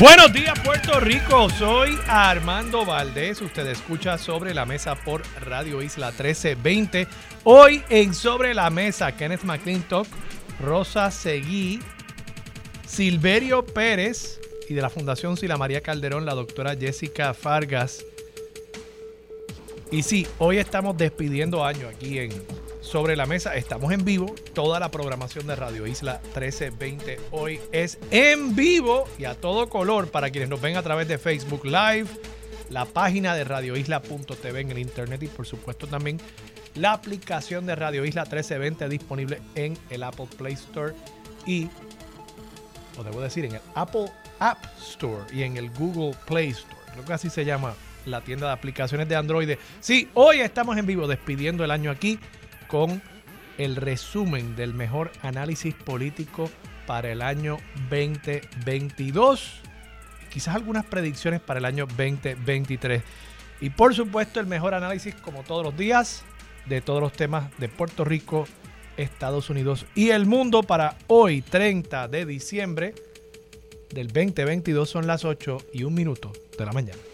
Buenos días Puerto Rico, soy Armando Valdés, usted escucha sobre la mesa por Radio Isla 1320. Hoy en Sobre la Mesa, Kenneth McClintock, Rosa Seguí, Silverio Pérez y de la Fundación Sila María Calderón, la doctora Jessica Fargas. Y sí, hoy estamos despidiendo año aquí en sobre la mesa. Estamos en vivo. Toda la programación de Radio Isla 1320 hoy es en vivo y a todo color para quienes nos ven a través de Facebook Live, la página de radioisla.tv en el internet y por supuesto también la aplicación de Radio Isla 1320 disponible en el Apple Play Store y, o debo decir, en el Apple App Store y en el Google Play Store. Creo que así se llama la tienda de aplicaciones de Android. Sí, hoy estamos en vivo despidiendo el año aquí con el resumen del mejor análisis político para el año 2022. Quizás algunas predicciones para el año 2023. Y por supuesto el mejor análisis, como todos los días, de todos los temas de Puerto Rico, Estados Unidos y el mundo para hoy, 30 de diciembre del 2022. Son las 8 y un minuto de la mañana.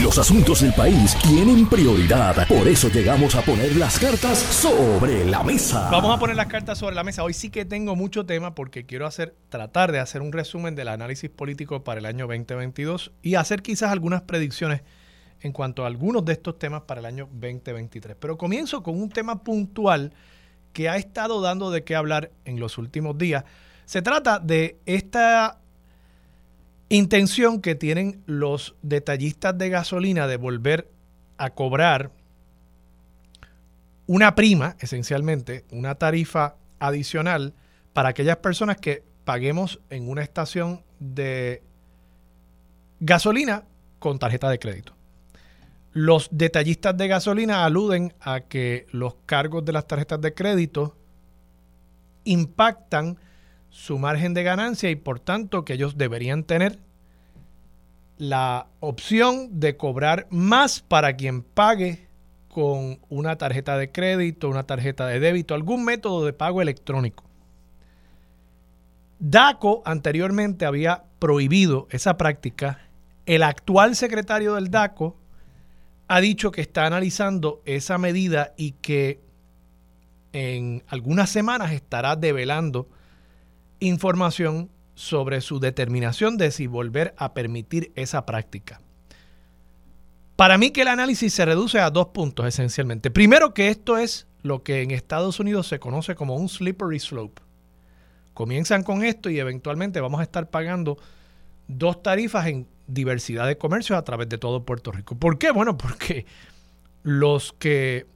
Los asuntos del país tienen prioridad. Por eso llegamos a poner las cartas sobre la mesa. Vamos a poner las cartas sobre la mesa. Hoy sí que tengo mucho tema porque quiero hacer, tratar de hacer un resumen del análisis político para el año 2022 y hacer quizás algunas predicciones en cuanto a algunos de estos temas para el año 2023. Pero comienzo con un tema puntual que ha estado dando de qué hablar en los últimos días. Se trata de esta intención que tienen los detallistas de gasolina de volver a cobrar una prima, esencialmente, una tarifa adicional para aquellas personas que paguemos en una estación de gasolina con tarjeta de crédito. Los detallistas de gasolina aluden a que los cargos de las tarjetas de crédito impactan su margen de ganancia y por tanto que ellos deberían tener la opción de cobrar más para quien pague con una tarjeta de crédito, una tarjeta de débito, algún método de pago electrónico. DACO anteriormente había prohibido esa práctica. El actual secretario del DACO ha dicho que está analizando esa medida y que en algunas semanas estará develando información sobre su determinación de si volver a permitir esa práctica. Para mí que el análisis se reduce a dos puntos esencialmente. Primero que esto es lo que en Estados Unidos se conoce como un slippery slope. Comienzan con esto y eventualmente vamos a estar pagando dos tarifas en diversidad de comercios a través de todo Puerto Rico. ¿Por qué? Bueno, porque los que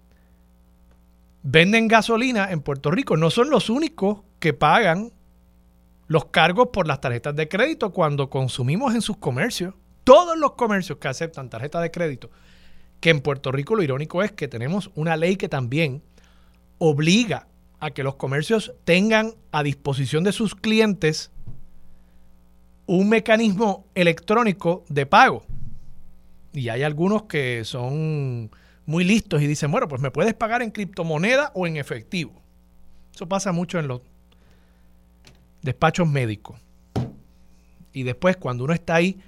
venden gasolina en Puerto Rico no son los únicos que pagan los cargos por las tarjetas de crédito cuando consumimos en sus comercios. Todos los comercios que aceptan tarjetas de crédito, que en Puerto Rico lo irónico es que tenemos una ley que también obliga a que los comercios tengan a disposición de sus clientes un mecanismo electrónico de pago. Y hay algunos que son muy listos y dicen, bueno, pues me puedes pagar en criptomoneda o en efectivo. Eso pasa mucho en los despachos médicos. Y después, cuando uno está ahí,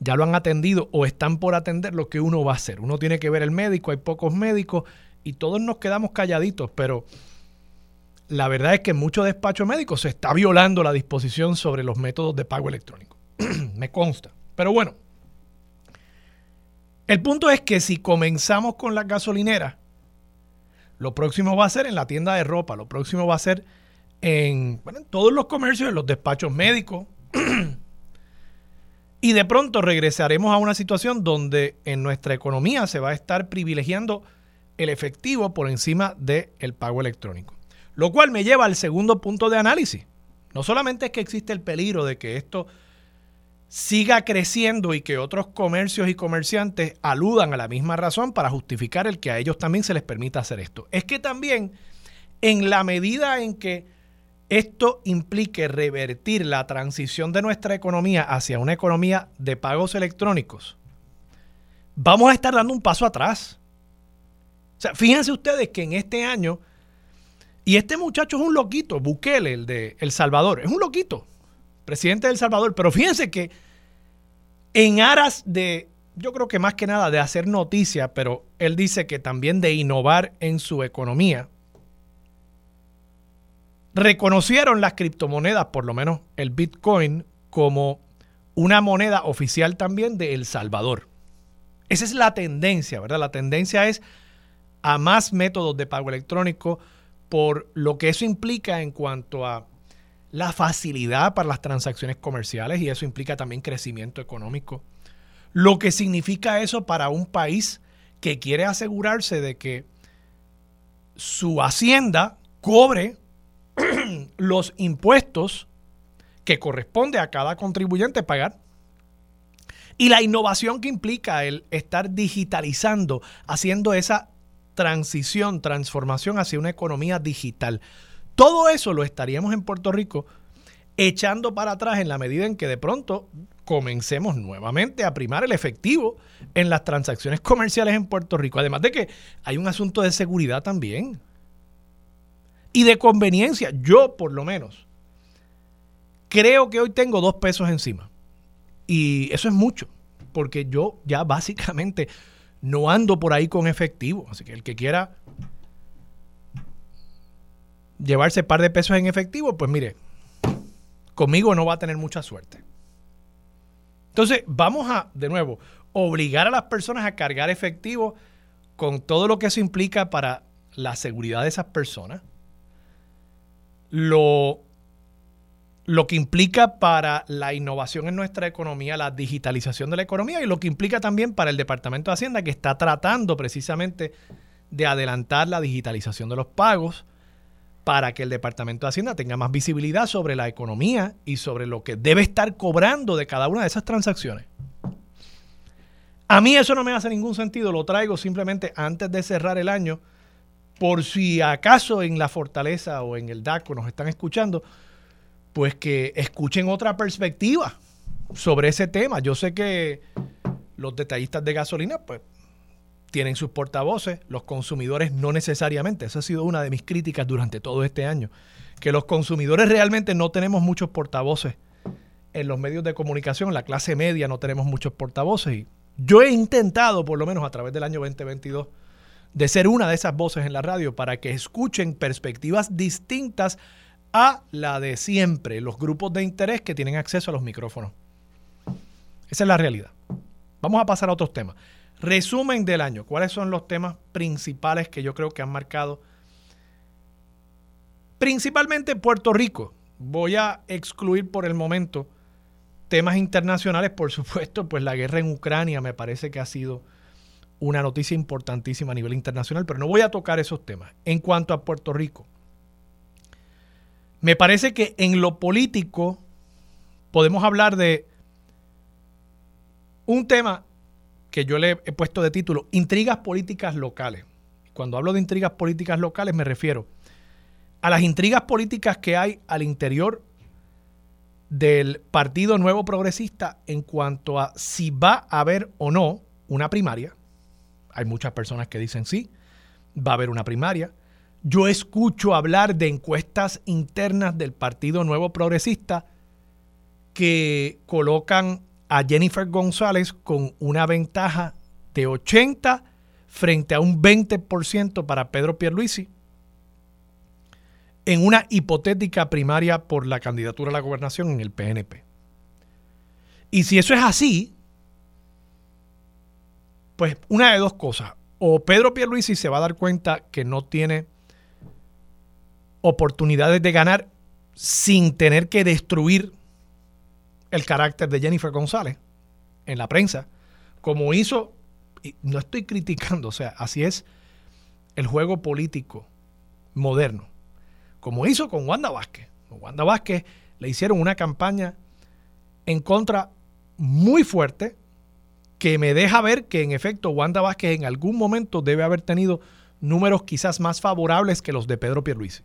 ya lo han atendido o están por atender lo que uno va a hacer. Uno tiene que ver el médico, hay pocos médicos y todos nos quedamos calladitos, pero la verdad es que en muchos despachos médicos se está violando la disposición sobre los métodos de pago electrónico. Me consta. Pero bueno, el punto es que si comenzamos con la gasolinera, lo próximo va a ser en la tienda de ropa, lo próximo va a ser en, todos los comercios, en los despachos médicos. y de pronto regresaremos a una situación donde en nuestra economía se va a estar privilegiando el efectivo por encima del pago electrónico. Lo cual me lleva al segundo punto de análisis. No solamente es que existe el peligro de que esto siga creciendo y que otros comercios y comerciantes aludan a la misma razón para justificar el que a ellos también se les permita hacer esto. Es que también en la medida en que esto implique revertir la transición de nuestra economía hacia una economía de pagos electrónicos, vamos a estar dando un paso atrás. O sea, fíjense ustedes que en este año, y este muchacho es un loquito, Bukele, el de El Salvador, es un loquito, presidente de El Salvador, pero fíjense que en aras de, yo creo que más que nada de hacer noticia, pero él dice que también de innovar en su economía, reconocieron las criptomonedas, por lo menos el Bitcoin, como una moneda oficial también de El Salvador. Esa es la tendencia, ¿verdad? La tendencia es a más métodos de pago electrónico por lo que eso implica en cuanto a la facilidad para las transacciones comerciales y eso implica también crecimiento económico. Lo que significa eso para un país que quiere asegurarse de que su hacienda cobre los impuestos que corresponde a cada contribuyente pagar y la innovación que implica el estar digitalizando, haciendo esa transición, transformación hacia una economía digital. Todo eso lo estaríamos en Puerto Rico echando para atrás en la medida en que de pronto comencemos nuevamente a primar el efectivo en las transacciones comerciales en Puerto Rico. Además de que hay un asunto de seguridad también. Y de conveniencia, yo por lo menos, creo que hoy tengo dos pesos encima. Y eso es mucho, porque yo ya básicamente no ando por ahí con efectivo. Así que el que quiera llevarse par de pesos en efectivo, pues mire, conmigo no va a tener mucha suerte. Entonces, vamos a, de nuevo, obligar a las personas a cargar efectivo con todo lo que eso implica para la seguridad de esas personas, lo, lo que implica para la innovación en nuestra economía, la digitalización de la economía y lo que implica también para el Departamento de Hacienda que está tratando precisamente de adelantar la digitalización de los pagos para que el Departamento de Hacienda tenga más visibilidad sobre la economía y sobre lo que debe estar cobrando de cada una de esas transacciones. A mí eso no me hace ningún sentido, lo traigo simplemente antes de cerrar el año, por si acaso en la fortaleza o en el DACO nos están escuchando, pues que escuchen otra perspectiva sobre ese tema. Yo sé que los detallistas de gasolina, pues tienen sus portavoces, los consumidores no necesariamente. Esa ha sido una de mis críticas durante todo este año, que los consumidores realmente no tenemos muchos portavoces en los medios de comunicación, la clase media no tenemos muchos portavoces. Y yo he intentado, por lo menos a través del año 2022, de ser una de esas voces en la radio para que escuchen perspectivas distintas a la de siempre, los grupos de interés que tienen acceso a los micrófonos. Esa es la realidad. Vamos a pasar a otros temas. Resumen del año. ¿Cuáles son los temas principales que yo creo que han marcado? Principalmente Puerto Rico. Voy a excluir por el momento temas internacionales, por supuesto, pues la guerra en Ucrania me parece que ha sido una noticia importantísima a nivel internacional, pero no voy a tocar esos temas. En cuanto a Puerto Rico, me parece que en lo político podemos hablar de un tema que yo le he puesto de título Intrigas políticas locales. Cuando hablo de intrigas políticas locales me refiero a las intrigas políticas que hay al interior del Partido Nuevo Progresista en cuanto a si va a haber o no una primaria. Hay muchas personas que dicen sí, va a haber una primaria. Yo escucho hablar de encuestas internas del Partido Nuevo Progresista que colocan a Jennifer González con una ventaja de 80 frente a un 20% para Pedro Pierluisi en una hipotética primaria por la candidatura a la gobernación en el PNP. Y si eso es así, pues una de dos cosas. O Pedro Pierluisi se va a dar cuenta que no tiene oportunidades de ganar sin tener que destruir el carácter de Jennifer González en la prensa, como hizo, y no estoy criticando, o sea, así es el juego político moderno, como hizo con Wanda Vázquez. Wanda Vázquez le hicieron una campaña en contra muy fuerte que me deja ver que en efecto Wanda Vázquez en algún momento debe haber tenido números quizás más favorables que los de Pedro Pierluisi.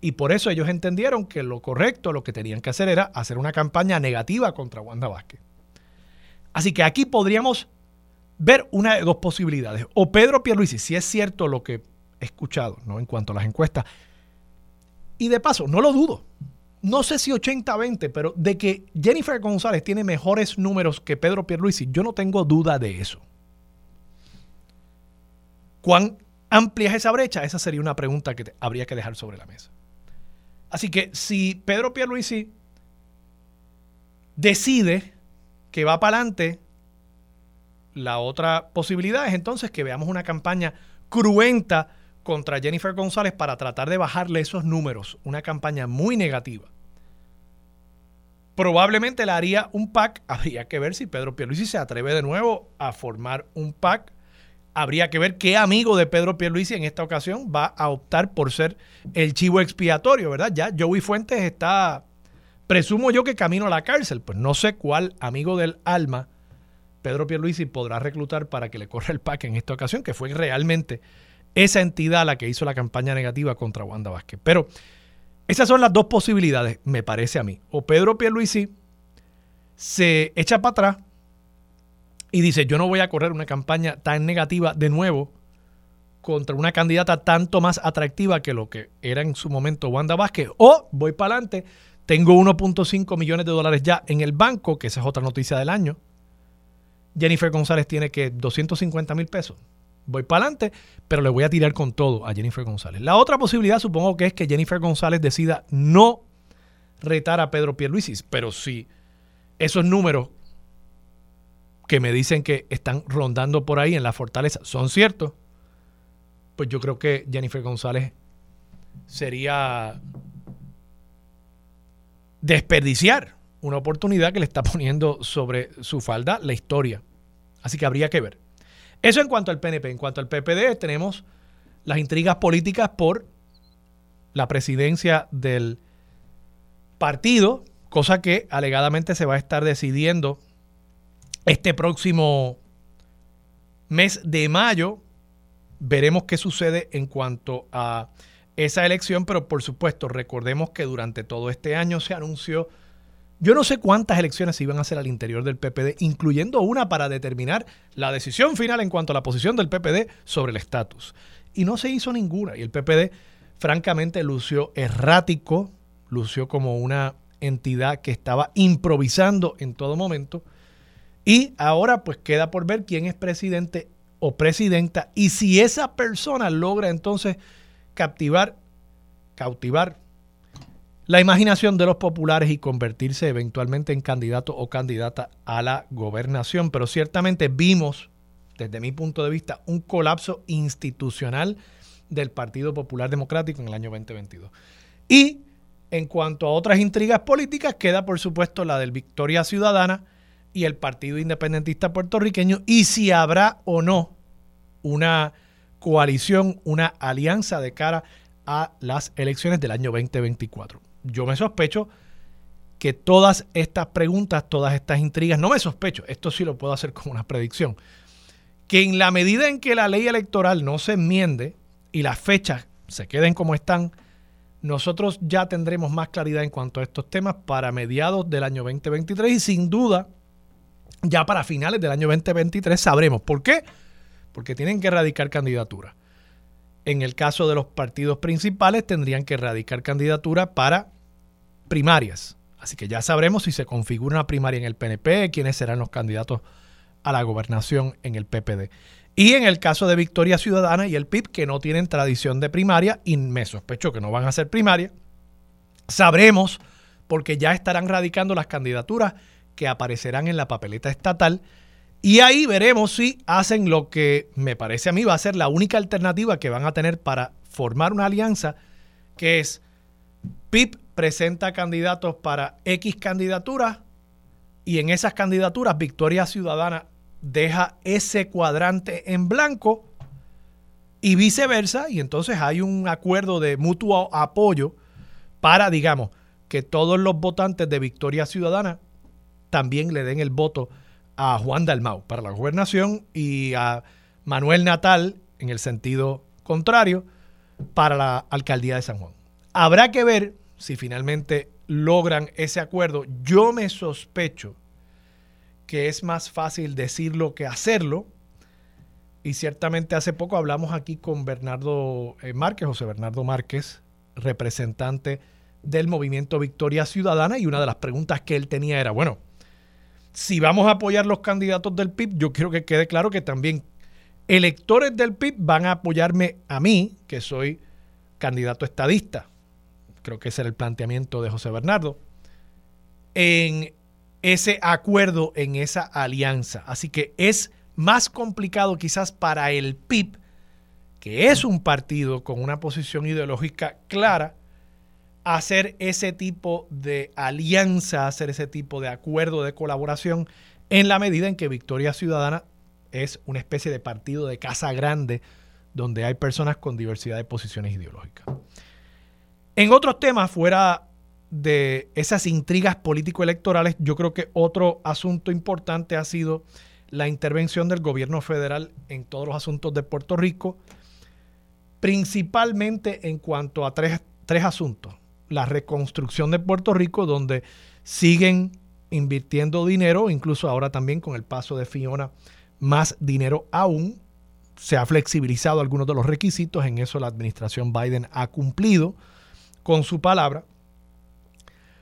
Y por eso ellos entendieron que lo correcto, lo que tenían que hacer era hacer una campaña negativa contra Wanda Vázquez. Así que aquí podríamos ver una de dos posibilidades. O Pedro Pierluisi, si es cierto lo que he escuchado ¿no? en cuanto a las encuestas, y de paso, no lo dudo, no sé si 80-20, pero de que Jennifer González tiene mejores números que Pedro Pierluisi, yo no tengo duda de eso. ¿Cuán amplia es esa brecha? Esa sería una pregunta que habría que dejar sobre la mesa. Así que si Pedro Pierluisi decide que va para adelante, la otra posibilidad es entonces que veamos una campaña cruenta contra Jennifer González para tratar de bajarle esos números, una campaña muy negativa probablemente le haría un PAC. Habría que ver si Pedro Pierluisi se atreve de nuevo a formar un PAC. Habría que ver qué amigo de Pedro Pierluisi en esta ocasión va a optar por ser el chivo expiatorio, ¿verdad? Ya Joey Fuentes está, presumo yo que camino a la cárcel. Pues no sé cuál amigo del alma Pedro Pierluisi podrá reclutar para que le corra el PAC en esta ocasión, que fue realmente esa entidad la que hizo la campaña negativa contra Wanda Vázquez. Pero esas son las dos posibilidades, me parece a mí. O Pedro Pierluisi se echa para atrás y dice, yo no voy a correr una campaña tan negativa de nuevo contra una candidata tanto más atractiva que lo que era en su momento Wanda Vázquez. O voy para adelante, tengo 1.5 millones de dólares ya en el banco, que esa es otra noticia del año. Jennifer González tiene que 250 mil pesos voy para adelante, pero le voy a tirar con todo a Jennifer González. La otra posibilidad supongo que es que Jennifer González decida no retar a Pedro Pierluisi, pero si esos números que me dicen que están rondando por ahí en la fortaleza son ciertos, pues yo creo que Jennifer González sería desperdiciar una oportunidad que le está poniendo sobre su falda la historia. Así que habría que ver. Eso en cuanto al PNP. En cuanto al PPD, tenemos las intrigas políticas por la presidencia del partido, cosa que alegadamente se va a estar decidiendo este próximo mes de mayo. Veremos qué sucede en cuanto a esa elección, pero por supuesto recordemos que durante todo este año se anunció yo no sé cuántas elecciones se iban a hacer al interior del PPD, incluyendo una para determinar la decisión final en cuanto a la posición del PPD sobre el estatus. Y no se hizo ninguna. Y el PPD, francamente, lució errático, lució como una entidad que estaba improvisando en todo momento. Y ahora pues queda por ver quién es presidente o presidenta y si esa persona logra entonces captivar, cautivar la imaginación de los populares y convertirse eventualmente en candidato o candidata a la gobernación. Pero ciertamente vimos, desde mi punto de vista, un colapso institucional del Partido Popular Democrático en el año 2022. Y en cuanto a otras intrigas políticas, queda por supuesto la del Victoria Ciudadana y el Partido Independentista Puertorriqueño y si habrá o no una coalición, una alianza de cara a las elecciones del año 2024 yo me sospecho que todas estas preguntas, todas estas intrigas, no me sospecho, esto sí lo puedo hacer como una predicción, que en la medida en que la ley electoral no se enmiende y las fechas se queden como están, nosotros ya tendremos más claridad en cuanto a estos temas para mediados del año 2023 y sin duda ya para finales del año 2023 sabremos. ¿Por qué? Porque tienen que erradicar candidaturas. En el caso de los partidos principales tendrían que erradicar candidatura para primarias. Así que ya sabremos si se configura una primaria en el PNP, quiénes serán los candidatos a la gobernación en el PPD. Y en el caso de Victoria Ciudadana y el PIB, que no tienen tradición de primaria, y me sospecho que no van a ser primaria, sabremos porque ya estarán radicando las candidaturas que aparecerán en la papeleta estatal. Y ahí veremos si hacen lo que me parece a mí va a ser la única alternativa que van a tener para formar una alianza, que es PIB presenta candidatos para X candidaturas y en esas candidaturas Victoria Ciudadana deja ese cuadrante en blanco y viceversa y entonces hay un acuerdo de mutuo apoyo para, digamos, que todos los votantes de Victoria Ciudadana también le den el voto a Juan Dalmau para la gobernación y a Manuel Natal, en el sentido contrario, para la alcaldía de San Juan. Habrá que ver si finalmente logran ese acuerdo. Yo me sospecho que es más fácil decirlo que hacerlo. Y ciertamente hace poco hablamos aquí con Bernardo eh, Márquez, José Bernardo Márquez, representante del movimiento Victoria Ciudadana, y una de las preguntas que él tenía era, bueno, si vamos a apoyar los candidatos del PIB, yo quiero que quede claro que también electores del PIB van a apoyarme a mí, que soy candidato estadista. Creo que ese era el planteamiento de José Bernardo. En ese acuerdo, en esa alianza. Así que es más complicado quizás para el PIB, que es un partido con una posición ideológica clara, hacer ese tipo de alianza, hacer ese tipo de acuerdo de colaboración, en la medida en que Victoria Ciudadana es una especie de partido de casa grande donde hay personas con diversidad de posiciones ideológicas. En otros temas, fuera de esas intrigas político-electorales, yo creo que otro asunto importante ha sido la intervención del gobierno federal en todos los asuntos de Puerto Rico, principalmente en cuanto a tres, tres asuntos la reconstrucción de Puerto Rico, donde siguen invirtiendo dinero, incluso ahora también con el paso de Fiona, más dinero aún. Se ha flexibilizado algunos de los requisitos, en eso la administración Biden ha cumplido con su palabra.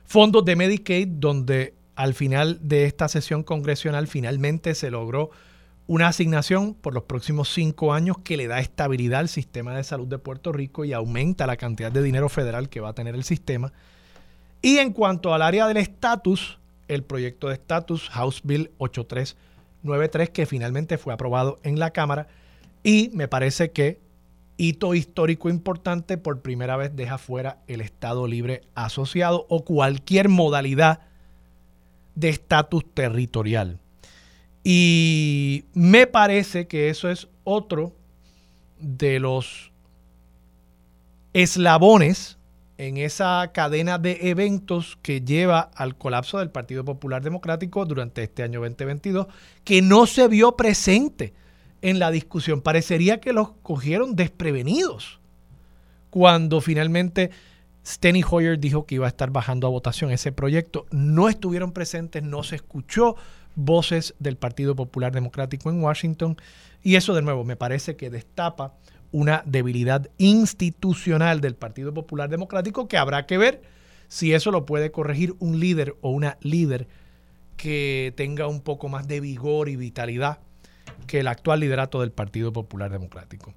Fondos de Medicaid, donde al final de esta sesión congresional finalmente se logró una asignación por los próximos cinco años que le da estabilidad al sistema de salud de Puerto Rico y aumenta la cantidad de dinero federal que va a tener el sistema. Y en cuanto al área del estatus, el proyecto de estatus House Bill 8393 que finalmente fue aprobado en la Cámara y me parece que hito histórico importante por primera vez deja fuera el Estado libre asociado o cualquier modalidad de estatus territorial. Y me parece que eso es otro de los eslabones en esa cadena de eventos que lleva al colapso del Partido Popular Democrático durante este año 2022, que no se vio presente en la discusión. Parecería que los cogieron desprevenidos cuando finalmente Steny Hoyer dijo que iba a estar bajando a votación ese proyecto. No estuvieron presentes, no se escuchó voces del Partido Popular Democrático en Washington. Y eso de nuevo me parece que destapa una debilidad institucional del Partido Popular Democrático que habrá que ver si eso lo puede corregir un líder o una líder que tenga un poco más de vigor y vitalidad que el actual liderato del Partido Popular Democrático.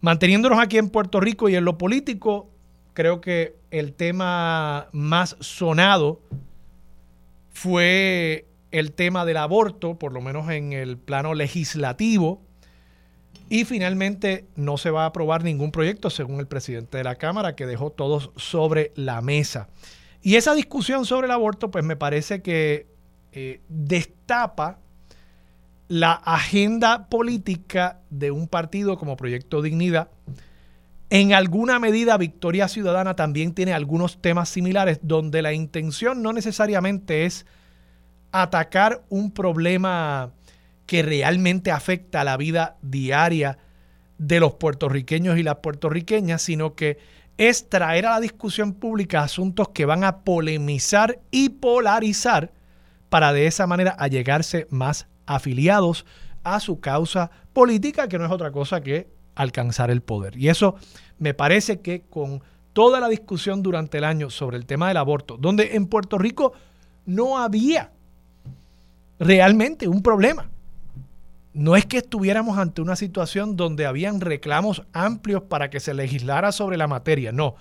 Manteniéndonos aquí en Puerto Rico y en lo político, creo que el tema más sonado fue el tema del aborto, por lo menos en el plano legislativo. Y finalmente no se va a aprobar ningún proyecto, según el presidente de la Cámara, que dejó todos sobre la mesa. Y esa discusión sobre el aborto, pues me parece que eh, destapa la agenda política de un partido como Proyecto Dignidad. En alguna medida, Victoria Ciudadana también tiene algunos temas similares donde la intención no necesariamente es atacar un problema que realmente afecta a la vida diaria de los puertorriqueños y las puertorriqueñas, sino que es traer a la discusión pública asuntos que van a polemizar y polarizar para de esa manera allegarse más afiliados a su causa política, que no es otra cosa que alcanzar el poder. Y eso me parece que con toda la discusión durante el año sobre el tema del aborto, donde en Puerto Rico no había realmente un problema. No es que estuviéramos ante una situación donde habían reclamos amplios para que se legislara sobre la materia, no.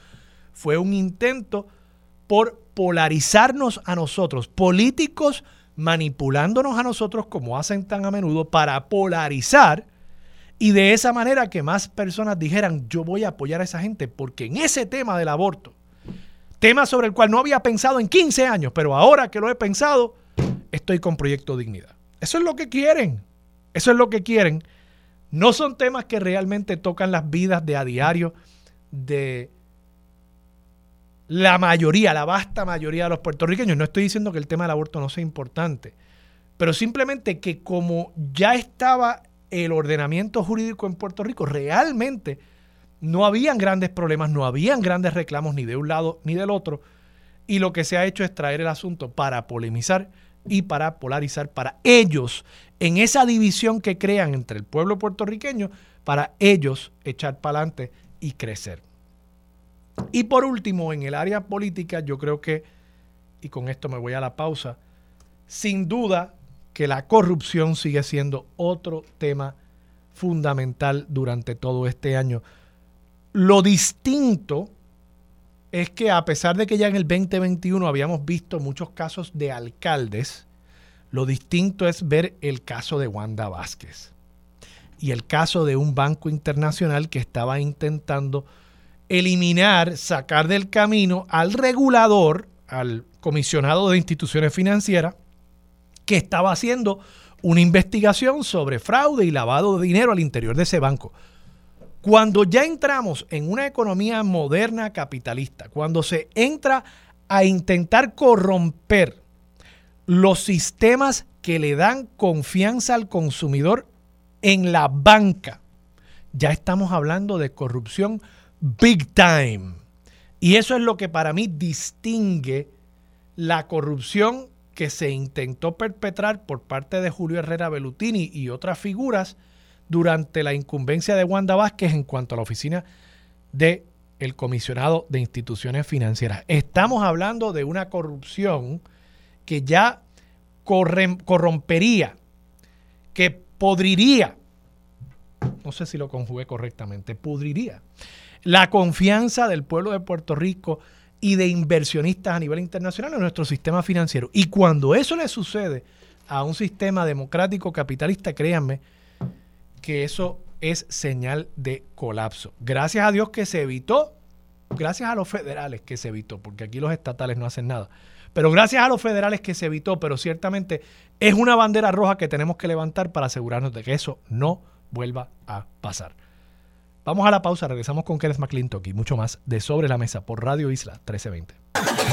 Fue un intento por polarizarnos a nosotros, políticos manipulándonos a nosotros como hacen tan a menudo para polarizar y de esa manera que más personas dijeran yo voy a apoyar a esa gente porque en ese tema del aborto, tema sobre el cual no había pensado en 15 años, pero ahora que lo he pensado, estoy con Proyecto Dignidad. Eso es lo que quieren. Eso es lo que quieren. No son temas que realmente tocan las vidas de a diario de la mayoría, la vasta mayoría de los puertorriqueños, no estoy diciendo que el tema del aborto no sea importante, pero simplemente que como ya estaba el ordenamiento jurídico en Puerto Rico, realmente no habían grandes problemas, no habían grandes reclamos ni de un lado ni del otro, y lo que se ha hecho es traer el asunto para polemizar y para polarizar, para ellos, en esa división que crean entre el pueblo puertorriqueño, para ellos echar para adelante y crecer. Y por último, en el área política, yo creo que, y con esto me voy a la pausa, sin duda que la corrupción sigue siendo otro tema fundamental durante todo este año. Lo distinto es que a pesar de que ya en el 2021 habíamos visto muchos casos de alcaldes, lo distinto es ver el caso de Wanda Vázquez y el caso de un banco internacional que estaba intentando eliminar, sacar del camino al regulador, al comisionado de instituciones financieras, que estaba haciendo una investigación sobre fraude y lavado de dinero al interior de ese banco. Cuando ya entramos en una economía moderna capitalista, cuando se entra a intentar corromper los sistemas que le dan confianza al consumidor en la banca, ya estamos hablando de corrupción big time. Y eso es lo que para mí distingue la corrupción que se intentó perpetrar por parte de Julio Herrera Bellutini y otras figuras durante la incumbencia de Wanda Vázquez en cuanto a la oficina de el comisionado de instituciones financieras. Estamos hablando de una corrupción que ya corrompería, que podriría, no sé si lo conjugué correctamente, pudriría la confianza del pueblo de Puerto Rico y de inversionistas a nivel internacional en nuestro sistema financiero. Y cuando eso le sucede a un sistema democrático capitalista, créanme que eso es señal de colapso. Gracias a Dios que se evitó, gracias a los federales que se evitó, porque aquí los estatales no hacen nada. Pero gracias a los federales que se evitó, pero ciertamente es una bandera roja que tenemos que levantar para asegurarnos de que eso no vuelva a pasar. Vamos a la pausa, regresamos con Kenneth McClintock y mucho más de Sobre la Mesa por Radio Isla 1320.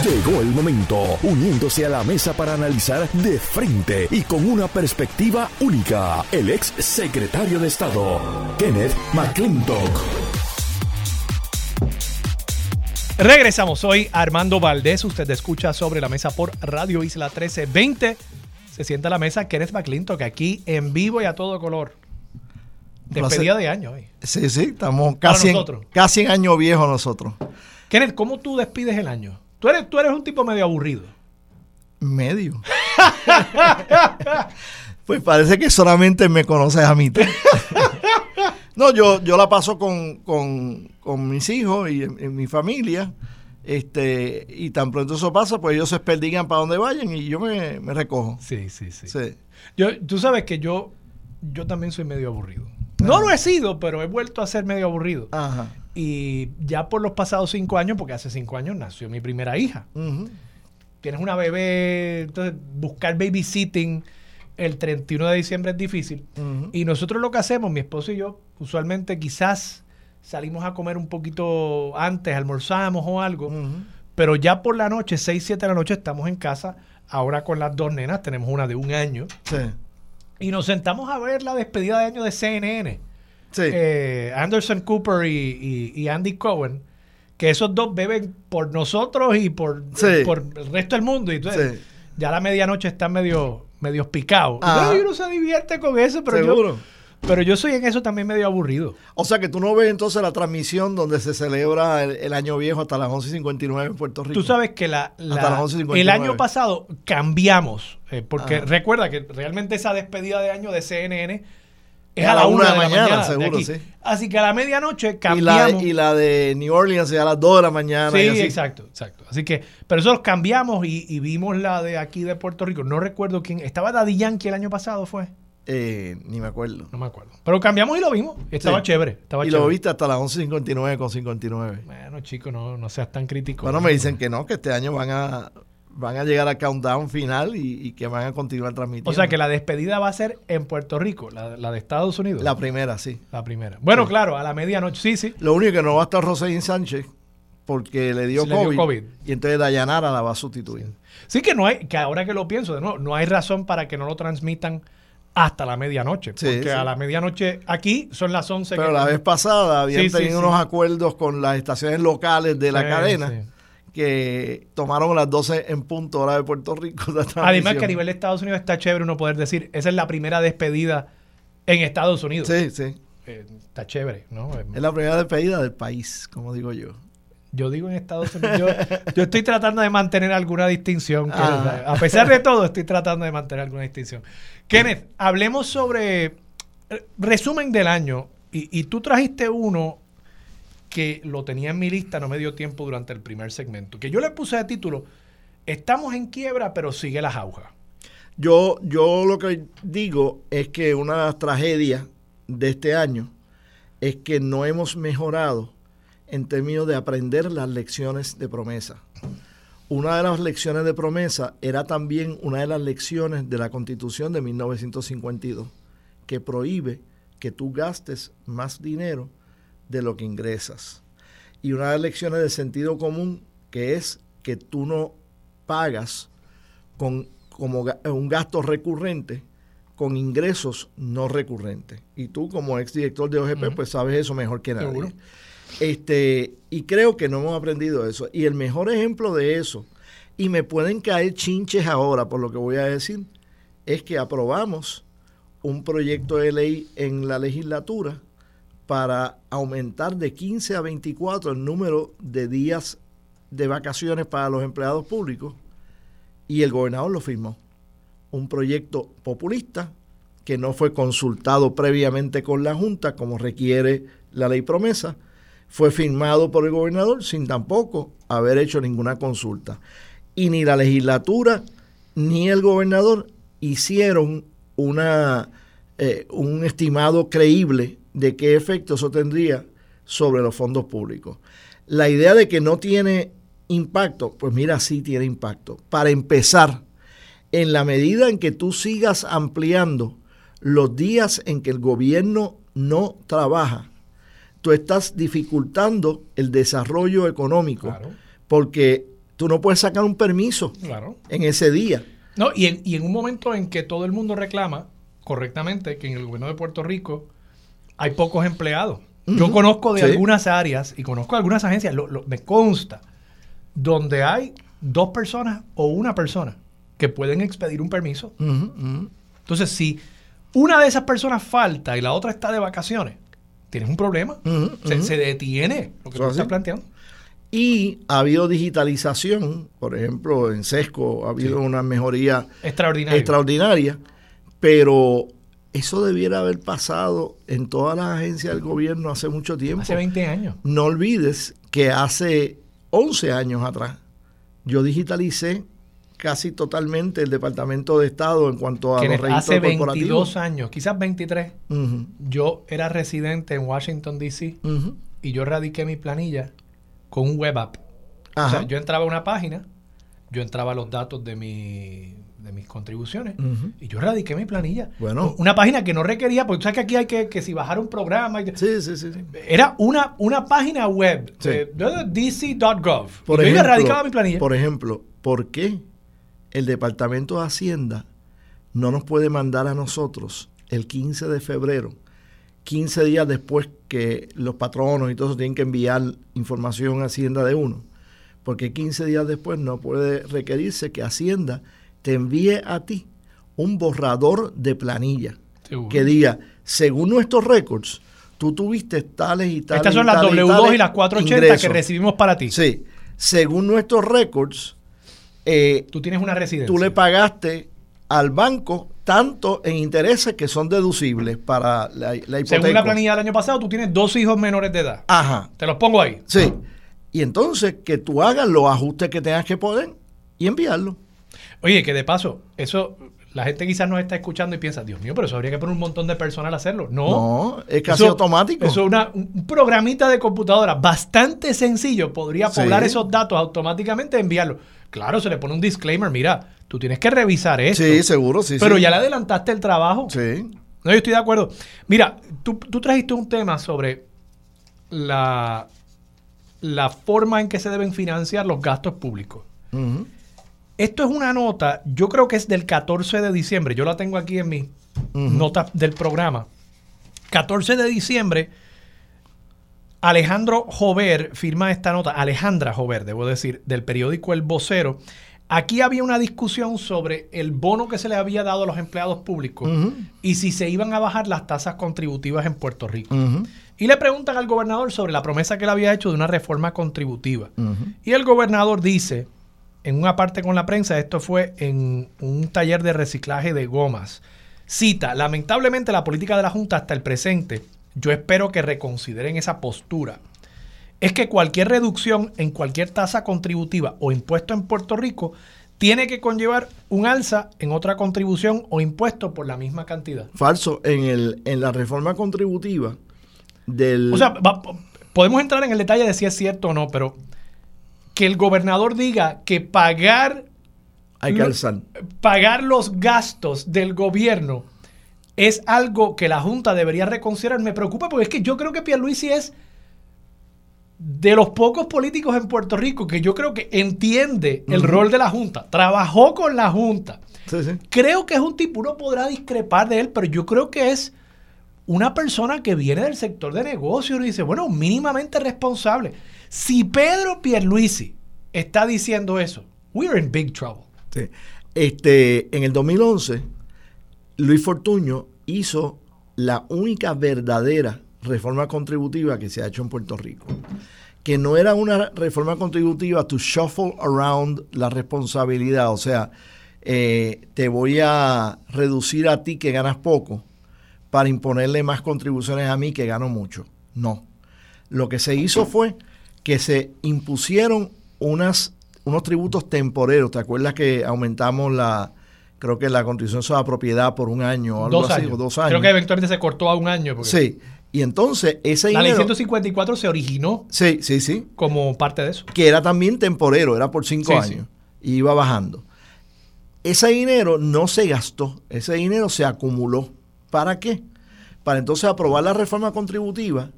Llegó el momento, uniéndose a la mesa para analizar de frente y con una perspectiva única, el ex secretario de Estado, Kenneth McClintock. Regresamos hoy, Armando Valdés, usted escucha sobre la mesa por Radio Isla 1320. Se sienta a la mesa Kenneth McClintock aquí en vivo y a todo color. Despedida de año hoy. Sí, sí, estamos casi en, casi en año viejo nosotros. Kenneth, ¿cómo tú despides el año? Tú eres, tú eres un tipo medio aburrido. Medio. pues parece que solamente me conoces a mí. no, yo, yo la paso con, mis hijos y en, mi familia. Este, y tan pronto eso pasa, pues ellos se perdigan para donde vayan y yo me, recojo. Sí, sí, sí. sí. Yo, tú sabes que yo, yo también soy medio aburrido. No lo he sido, pero he vuelto a ser medio aburrido. Y ya por los pasados cinco años, porque hace cinco años nació mi primera hija. Tienes una bebé, entonces buscar babysitting el 31 de diciembre es difícil. Y nosotros lo que hacemos, mi esposo y yo, usualmente quizás salimos a comer un poquito antes, almorzamos o algo, pero ya por la noche, 6, 7 de la noche, estamos en casa. Ahora con las dos nenas, tenemos una de un año. Sí y nos sentamos a ver la despedida de año de CNN. Sí. Eh, Anderson Cooper y, Andy Cohen, que esos dos beben por nosotros y por, por el resto del mundo. Y entonces, ya a la medianoche están medio, medio picados. Y uno se divierte con eso, pero Seguro. Pero yo soy en eso también medio aburrido. O sea que tú no ves entonces la transmisión donde se celebra el, año viejo hasta las 11.59 en Puerto Rico. Tú sabes que la, el año pasado cambiamos, eh, porque recuerda que realmente esa despedida de año de CNN es, a la una de la mañana, seguro, sí. Así que a la medianoche cambiamos. Y la, de New Orleans es a las 2 de la mañana. Sí, exacto, exacto. Así que, pero nosotros cambiamos y, y, vimos la de aquí de Puerto Rico. No recuerdo quién. Estaba Daddy Yankee el año pasado, ¿fue? Eh, ni me acuerdo. No me acuerdo. Pero cambiamos y lo vimos. Estaba chévere. Estaba y lo viste hasta las 11.59 con 59. Bueno, chicos, no, no seas tan crítico. Bueno, me dicen que no, que este año van a van a llegar al countdown final y, que van a continuar transmitiendo. O sea que la despedida va a ser en Puerto Rico, la, de Estados Unidos. La primera, sí. La primera. Bueno, claro, a la medianoche, sí, sí. Lo único que no va a estar Rosaín Sánchez, porque le dio, Sí, le dio COVID, COVID. y entonces Dayanara la va a sustituir. Sí que no hay, que ahora que lo pienso de nuevo, no hay razón para que no lo transmitan hasta la medianoche. Sí, porque sí. a la medianoche aquí son las 11. Pero que- la vez pasada habían Sí, tenido unos acuerdos con las estaciones locales de la cadena que tomaron las 12 en punto hora de Puerto Rico. Además que a nivel de Estados Unidos está chévere uno poder decir, esa es la primera despedida en Estados Unidos. Sí, sí. Eh, está chévere, ¿no? Es la primera despedida del país, como digo yo. Yo digo en Estados Unidos, yo, yo estoy tratando de mantener alguna distinción. que, Ah. A pesar de todo, estoy tratando de mantener alguna distinción. Kenneth, hablemos sobre eh, resumen del año. Y, y tú trajiste uno que lo tenía en mi lista, no me dio tiempo durante el primer segmento. Que yo le puse de título, estamos en quiebra, pero sigue la jauja. Yo, yo lo que digo es que una de las tragedias de este año es que no hemos mejorado en términos de aprender las lecciones de promesa. Una de las lecciones de promesa era también una de las lecciones de la Constitución de 1952, que prohíbe que tú gastes más dinero de lo que ingresas. Y una de las lecciones de sentido común, que es que tú no pagas con como ga- un gasto recurrente con ingresos no recurrentes. Y tú como exdirector de OGP, pues sabes eso mejor que nadie. Seguro. Este, y creo que no hemos aprendido eso. Y el mejor ejemplo de eso, y me pueden caer chinches ahora por lo que voy a decir, es que aprobamos un proyecto de ley en la legislatura para aumentar de 15 a 24 el número de días de vacaciones para los empleados públicos y el gobernador lo firmó. Un proyecto populista que no fue consultado previamente con la Junta como requiere la ley promesa, fue firmado por el gobernador sin tampoco haber hecho ninguna consulta. Y ni la legislatura ni el gobernador hicieron una, eh, un estimado creíble de qué efecto eso tendría sobre los fondos públicos. La idea de que no tiene impacto, pues mira, sí tiene impacto. Para empezar, en la medida en que tú sigas ampliando los días en que el gobierno no trabaja, tú estás dificultando el desarrollo económico Claro. porque tú no puedes sacar un permiso Claro. en ese día. No, y en, y en un momento en que todo el mundo reclama correctamente que en el gobierno de Puerto Rico hay pocos empleados. Yo conozco de sí. algunas áreas y conozco algunas agencias, lo- lo- me consta, donde hay dos personas o una persona que pueden expedir un permiso. Entonces, si una de esas personas falta y la otra está de vacaciones, tienes un problema. Se, detiene lo que tú estás planteando. Y ha habido digitalización, por ejemplo, en SESCO ha habido Sí. una mejoría Extraordinario. extraordinaria, pero eso debiera haber pasado en todas las agencias del gobierno hace mucho tiempo. Hace 20 años. No olvides que hace 11 años atrás yo digitalicé casi totalmente el Departamento de Estado en cuanto a Que los hace registros 22 corporativos. años, quizás 23, Ujú, yo era residente en Washington, D.C. y yo radiqué mi planilla con un web app. O sea, yo entraba a una página, yo entraba a los datos de, mi, de mis contribuciones y yo radiqué mi planilla. Bueno. Una página que no requería, porque tú sabes que aquí hay que, que si bajar un programa. y- Sí, sí, sí. sí. Era una, una página web Sí. eh, de dc.gov. Yo ejemplo, radicaba mi planilla. por ejemplo, ¿por qué el Departamento de Hacienda no nos puede mandar a nosotros el 15 de febrero, 15 días después que los patronos y todo eso tienen que enviar información a Hacienda de uno? Porque 15 días después no puede requerirse que Hacienda te envíe a ti un borrador de planilla Seguro. que diga, según nuestros récords, tú tuviste tales y tales. Estas son y las tales y W2 y las 480 que ingresos". recibimos para ti. Sí, según nuestros récords, eh, Tú tienes una residencia. tú le pagaste al banco tanto en intereses que son deducibles para la, la hipoteca. Según la planilla del año pasado, tú tienes dos hijos menores de edad. Ajá, Te los pongo ahí. sí. Y entonces que tú hagas los ajustes que tengas que poner y enviarlo. Oye, que de paso, eso, la gente quizás nos está escuchando y piensa, Dios mío, pero eso habría que poner un montón de personal a hacerlo. No. No, es casi Eso- automático. Eso es una- un programita de computadora bastante sencillo. Podría Sí. poblar esos datos automáticamente y enviarlos. Claro, se le pone un disclaimer. Mira, tú tienes que revisar esto. sí, seguro, sí. pero sí. ya le adelantaste el trabajo. Sí. No, yo estoy de acuerdo. Mira, tú, tú trajiste un tema sobre la, la forma en que se deben financiar los gastos públicos. Esto es una nota, yo creo que es del 14 de diciembre, yo la tengo aquí en mis notas del programa. 14 de diciembre, Alejandro Jover firma esta nota, Alejandra Jover, debo decir, del periódico El Vocero. Aquí había una discusión sobre el bono que se le había dado a los empleados públicos y si se iban a bajar las tasas contributivas en Puerto Rico. Y le preguntan al gobernador sobre la promesa que le había hecho de una reforma contributiva. Y el gobernador dice, en una parte con la prensa, esto fue en un taller de reciclaje de gomas. Cita, lamentablemente la política de la Junta hasta el presente, yo espero que reconsideren esa postura. Es que cualquier reducción en cualquier tasa contributiva o impuesto en Puerto Rico tiene que conllevar un alza en otra contribución o impuesto por la misma cantidad. Falso, en, el, en la reforma contributiva del... O sea, podemos entrar en el detalle de si es cierto o no, pero que el gobernador diga que pagar hay que pagar los gastos del gobierno es algo que la Junta debería reconsiderar. Me preocupa porque es que yo creo que Pierluisi es de los pocos políticos en Puerto Rico que yo creo que entiende el rol de la Junta, trabajó con la Junta. Creo que es un tipo, uno podrá discrepar de él, pero yo creo que es una persona que viene del sector de negocios y dice, bueno, mínimamente responsable. Si Pedro Pierluisi está diciendo eso, we're in big trouble. Este, en el 2011, Luis Fortuño hizo la única verdadera reforma contributiva que se ha hecho en Puerto Rico. Que no era una reforma contributiva to shuffle around la responsabilidad, o sea, eh, te voy a reducir a ti que ganas poco para imponerle más contribuciones a mí que gano mucho. No. Lo que se hizo fue que se impusieron unos tributos temporeros. ¿Te acuerdas que aumentamos la, creo que la contribución sobre la propiedad por un año o algo dos así, años. dos años? Creo que eventualmente se cortó a un año. Sí. Y entonces ese La ley 154 se originó. Sí, sí, sí. Como parte de eso. Que era también temporero, era por cinco años. Y iba bajando. Ese dinero no se gastó, ese dinero se acumuló. ¿Para qué? Para entonces aprobar la reforma contributiva,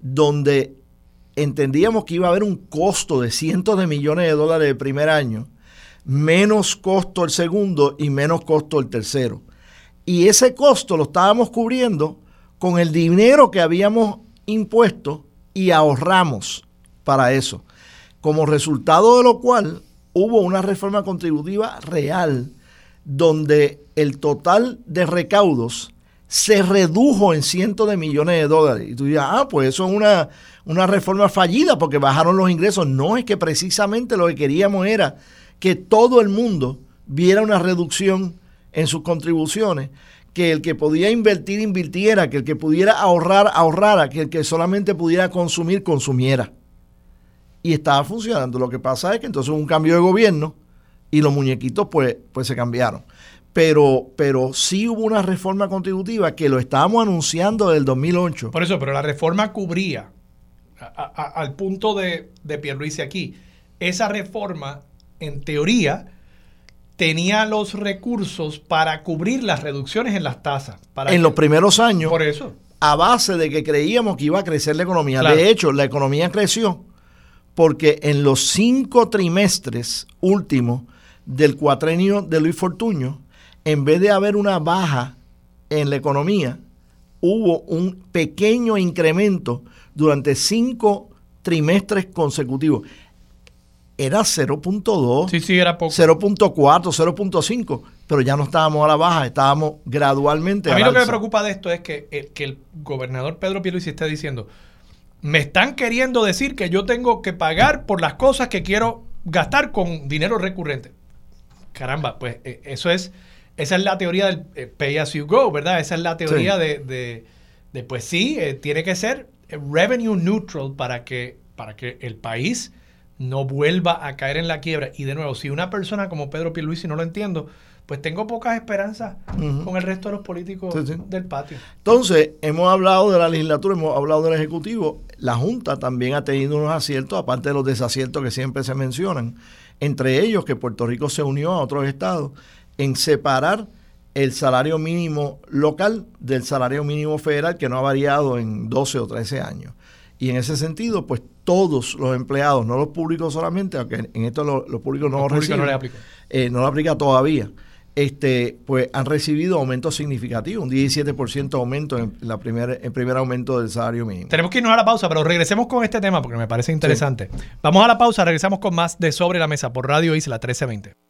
donde entendíamos que iba a haber un costo de cientos de millones de dólares el primer año, menos costo el segundo y menos costo el tercero. Y ese costo lo estábamos cubriendo con el dinero que habíamos impuesto y ahorramos para eso. Como resultado de lo cual hubo una reforma contributiva real donde el total de recaudos se redujo en cientos de millones de dólares. Y tú dirías, ah, pues eso es una, una reforma fallida porque bajaron los ingresos. No, es que precisamente lo que queríamos era que todo el mundo viera una reducción en sus contribuciones, que el que podía invertir, invirtiera, que el que pudiera ahorrar, ahorrara, que el que solamente pudiera consumir, consumiera. Y estaba funcionando. Lo que pasa es que entonces hubo un cambio de gobierno y los muñequitos pues, pues se cambiaron pero, pero sí hubo una reforma contributiva que lo estábamos anunciando desde el 2008. Por eso, pero la reforma cubría, al punto de, de Pierluisi aquí, esa reforma, en teoría, tenía los recursos para cubrir las reducciones en las tasas. en los primeros años. Por eso. A base de que creíamos que iba a crecer la economía. De hecho, la economía creció porque en los cinco trimestres últimos del cuatrenio de Luis Fortuño, en vez de haber una baja en la economía, hubo un pequeño incremento durante cinco trimestres consecutivos. Era 0.2, sí, sí, era 0.4, 0.5, pero ya no estábamos a la baja, estábamos gradualmente a mí lo que me preocupa de esto es que, el, que el gobernador Pedro Pierluisi esté diciendo, me están queriendo decir que yo tengo que pagar por las cosas que quiero gastar con dinero recurrente. Caramba, pues eh, eso es esa es la teoría del eh, pay as you go, ¿verdad? Esa es la teoría de, de, pues sí, eh, tiene que ser revenue neutral para que, para que el país no vuelva a caer en la quiebra. Y de nuevo, si una persona como Pedro Pierluisi no lo entiendo, pues tengo pocas esperanzas con el resto de los políticos del patio. Entonces, hemos hablado de la legislatura, hemos hablado del Ejecutivo. La Junta también ha tenido unos aciertos, aparte de los desaciertos que siempre se mencionan. Entre ellos que Puerto Rico se unió a otros estados en separar el salario mínimo local del salario mínimo federal que no ha variado en 12 o 13 años. Y en ese sentido, pues todos los empleados, no los públicos solamente, aunque en esto los, públicos no lo reciben, no le aplica. Eh, no lo aplica todavía, este, pues han recibido aumentos significativos, un 17% aumento en la primera, en primer aumento del salario mínimo. Tenemos que irnos a la pausa, pero regresemos con este tema porque me parece interesante. Vamos a la pausa, regresamos con más de Sobre la Mesa por Radio Isla 1320.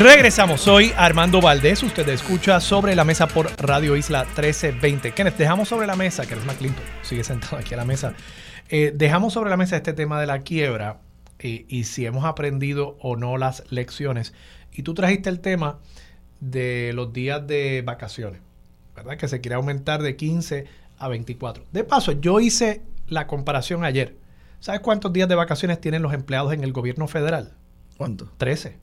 Regresamos, soy Armando Valdés, usted escucha Sobre la Mesa por Radio Isla 1320. Kenneth, dejamos sobre la mesa, que eres McClinton, sigue sentado aquí a la mesa, eh, dejamos sobre la mesa este tema de la quiebra eh, y si hemos aprendido o no las lecciones. Y tú trajiste el tema de los días de vacaciones, ¿verdad? Que se quiere aumentar de 15 a 24. De paso, yo hice la comparación ayer. ¿Sabes cuántos días de vacaciones tienen los empleados en el gobierno federal? ¿Cuántos? 13.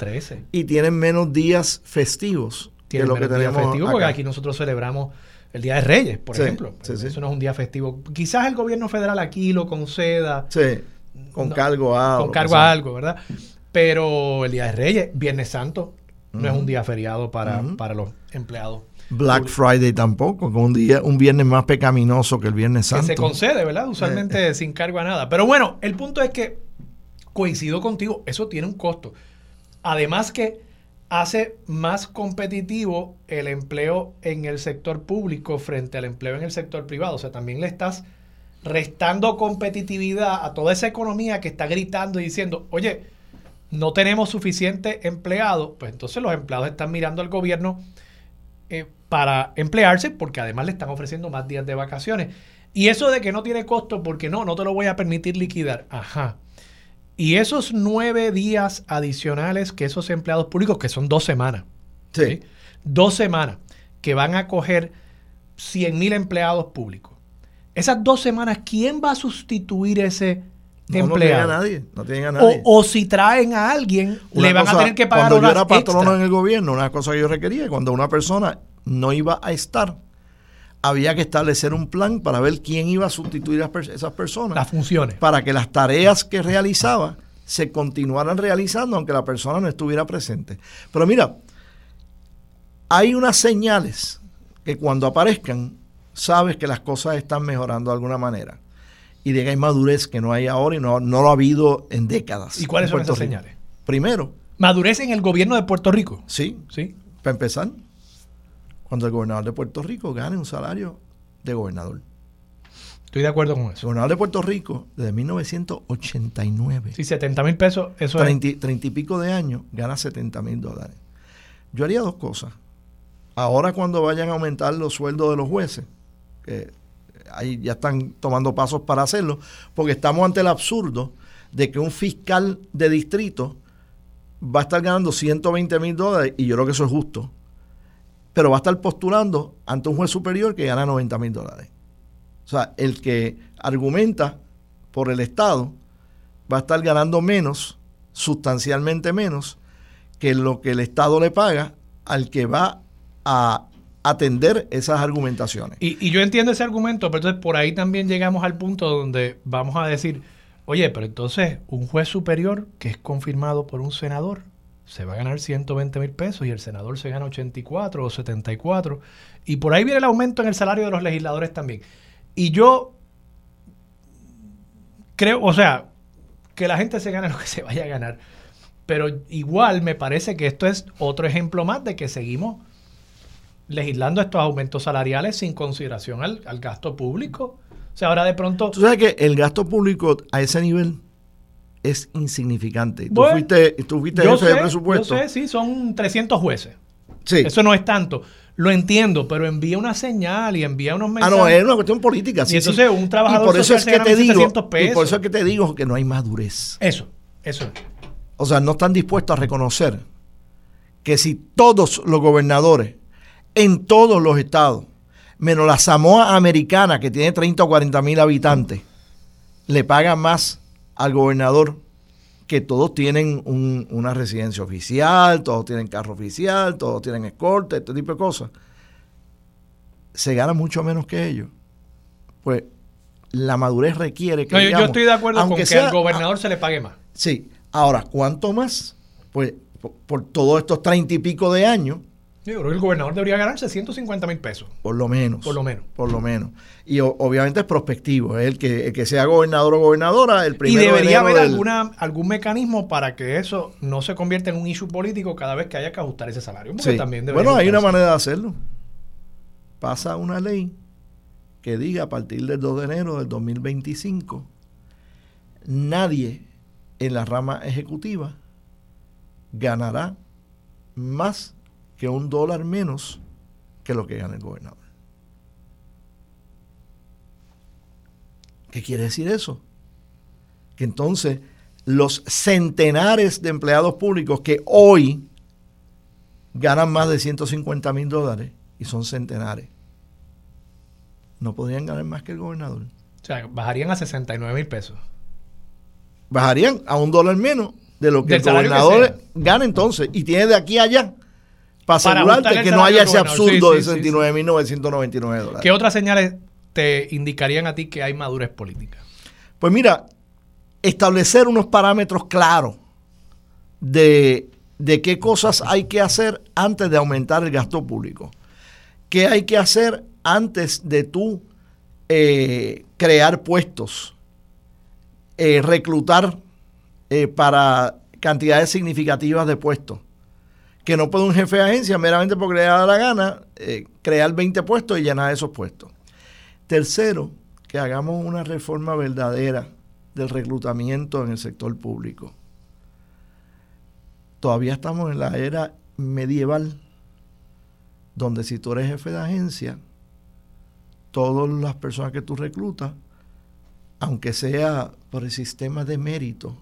13. Y tienen menos días festivos. Tienen lo que tenemos festivos porque aquí nosotros celebramos el Día de Reyes, por ejemplo. Eso no es un día festivo. Quizás el gobierno federal aquí lo conceda. Sí, con cargo a... Con cargo a algo, ¿verdad? Pero el Día de Reyes, Viernes Santo, no es un día feriado para, para los empleados. Black Friday tampoco, con un día, un viernes más pecaminoso que el Viernes Santo. Que se concede, ¿verdad? Usualmente eh. sin cargo a nada. Pero bueno, el punto es que coincido contigo, eso tiene un costo. Además que hace más competitivo el empleo en el sector público frente al empleo en el sector privado. O sea, también le estás restando competitividad a toda esa economía que está gritando y diciendo, oye, no tenemos suficiente empleado, pues entonces los empleados están mirando al gobierno eh, para emplearse porque además le están ofreciendo más días de vacaciones. Y eso de que no tiene costo porque no, no te lo voy a permitir liquidar. Ajá. Y esos nueve días adicionales que esos empleados públicos, que son dos semanas, sí. dos semanas, que van a coger 100 mil empleados públicos. Esas dos semanas, ¿quién va a sustituir ese no, tienen a nadie. No tienen a nadie. O, si traen a alguien, le van a tener que pagar Cuando yo era patrono en el gobierno, una cosa que yo requería, cuando una persona no iba a estar, había que establecer un plan para ver quién iba a sustituir a esas personas. Las funciones. Para que las tareas que realizaba se continuaran realizando aunque la persona no estuviera presente. Pero mira, hay unas señales que cuando aparezcan, sabes que las cosas están mejorando de alguna manera y de que hay madurez que no hay ahora y no, no lo ha habido en décadas. ¿Y cuáles son esas señales? Primero. ¿Madurez en el gobierno de Puerto Rico? Sí. Sí. Para empezar, cuando el gobernador de Puerto Rico gane un salario de gobernador. Estoy de acuerdo con eso. El gobernador de Puerto Rico, desde 1989. Sí, 70 mil pesos, eso 30, es. 30 y pico de años, gana 70 mil dólares. Yo haría dos cosas. Ahora cuando vayan a aumentar los sueldos de los jueces, que ahí ya están tomando pasos para hacerlo, porque estamos ante el absurdo de que un fiscal de distrito va a estar ganando 120 mil dólares, y yo creo que eso es justo, pero va a estar postulando ante un juez superior que gana 90 mil dólares. O sea, el que argumenta por el Estado va a estar ganando menos, sustancialmente menos, que lo que el Estado le paga al que va a atender esas argumentaciones. Y, yo entiendo ese argumento, pero entonces por ahí también llegamos al punto donde vamos a decir, oye, pero entonces un juez superior que es confirmado por un senador se va a ganar 120 mil pesos y el senador se gana 84 o 74. Y por ahí viene el aumento en el salario de los legisladores también. Y yo creo, o sea, que la gente se gane lo que se vaya a ganar. Pero igual me parece que esto es otro ejemplo más de que seguimos legislando estos aumentos salariales sin consideración al, gasto público. O sea, ahora de pronto... Tú sabes que el gasto público a ese nivel es insignificante. tú fuiste, tú fuiste jefe de presupuesto. Yo sé, sí, son 300 jueces. Sí. Eso no es tanto. Lo entiendo, pero envía una señal y envía unos mensajes. Ah, no, es una cuestión política. y entonces un trabajador y por eso es que te digo, Y por eso es que te digo que no hay madurez. Eso, eso. O sea, no están dispuestos a reconocer que si todos los gobernadores en todos los estados, menos la Samoa Americana, que tiene 30 o 40 mil habitantes, le pagan más al gobernador que todos tienen una residencia oficial, todos tienen carro oficial, todos tienen escorte, este tipo de cosas. Se gana mucho menos que ellos. Pues la madurez requiere que. No, yo, estoy de acuerdo con que al gobernador se le pague más. Sí. Ahora, ¿cuánto más? Pues por, por todos estos treinta y pico de años, Yo creo que el gobernador debería ganarse 150 mil pesos. Por lo menos. Por lo menos. Por lo menos. Y obviamente es prospectivo. Es el que, el que sea gobernador o gobernadora, el primero Y debería haber alguna, algún mecanismo para que eso no se convierta en un issue político cada vez que haya que ajustar ese salario. Sí. También bueno, hay una manera de hacerlo. Pasa una ley que diga a partir del 2 de enero del 2025, nadie en la rama ejecutiva ganará más que un dólar menos que lo que gana el gobernador. ¿Qué quiere decir eso? Que entonces los centenares de empleados públicos que hoy ganan más de 150 mil dólares, y son centenares, no podrían ganar más que el gobernador. O sea, bajarían a 69 mil pesos. Bajarían a un dólar menos de lo que el gobernador gana entonces, y tiene de aquí a allá para asegurarte que no haya ese absurdo de 69.999 dólares. ¿Qué otras señales te indicarían a ti que hay madurez política? Pues mira, establecer unos parámetros claros de, qué cosas hay que hacer antes de aumentar el gasto público. ¿Qué hay que hacer antes de tú eh, crear puestos? Eh, reclutar eh, para cantidades significativas de puestos que no puede un jefe de agencia meramente porque le da la gana eh, crear 20 puestos y llenar esos puestos. Tercero, que hagamos una reforma verdadera del reclutamiento en el sector público. Todavía estamos en la era medieval, donde si tú eres jefe de agencia, todas las personas que tú reclutas, aunque sea por el sistema de mérito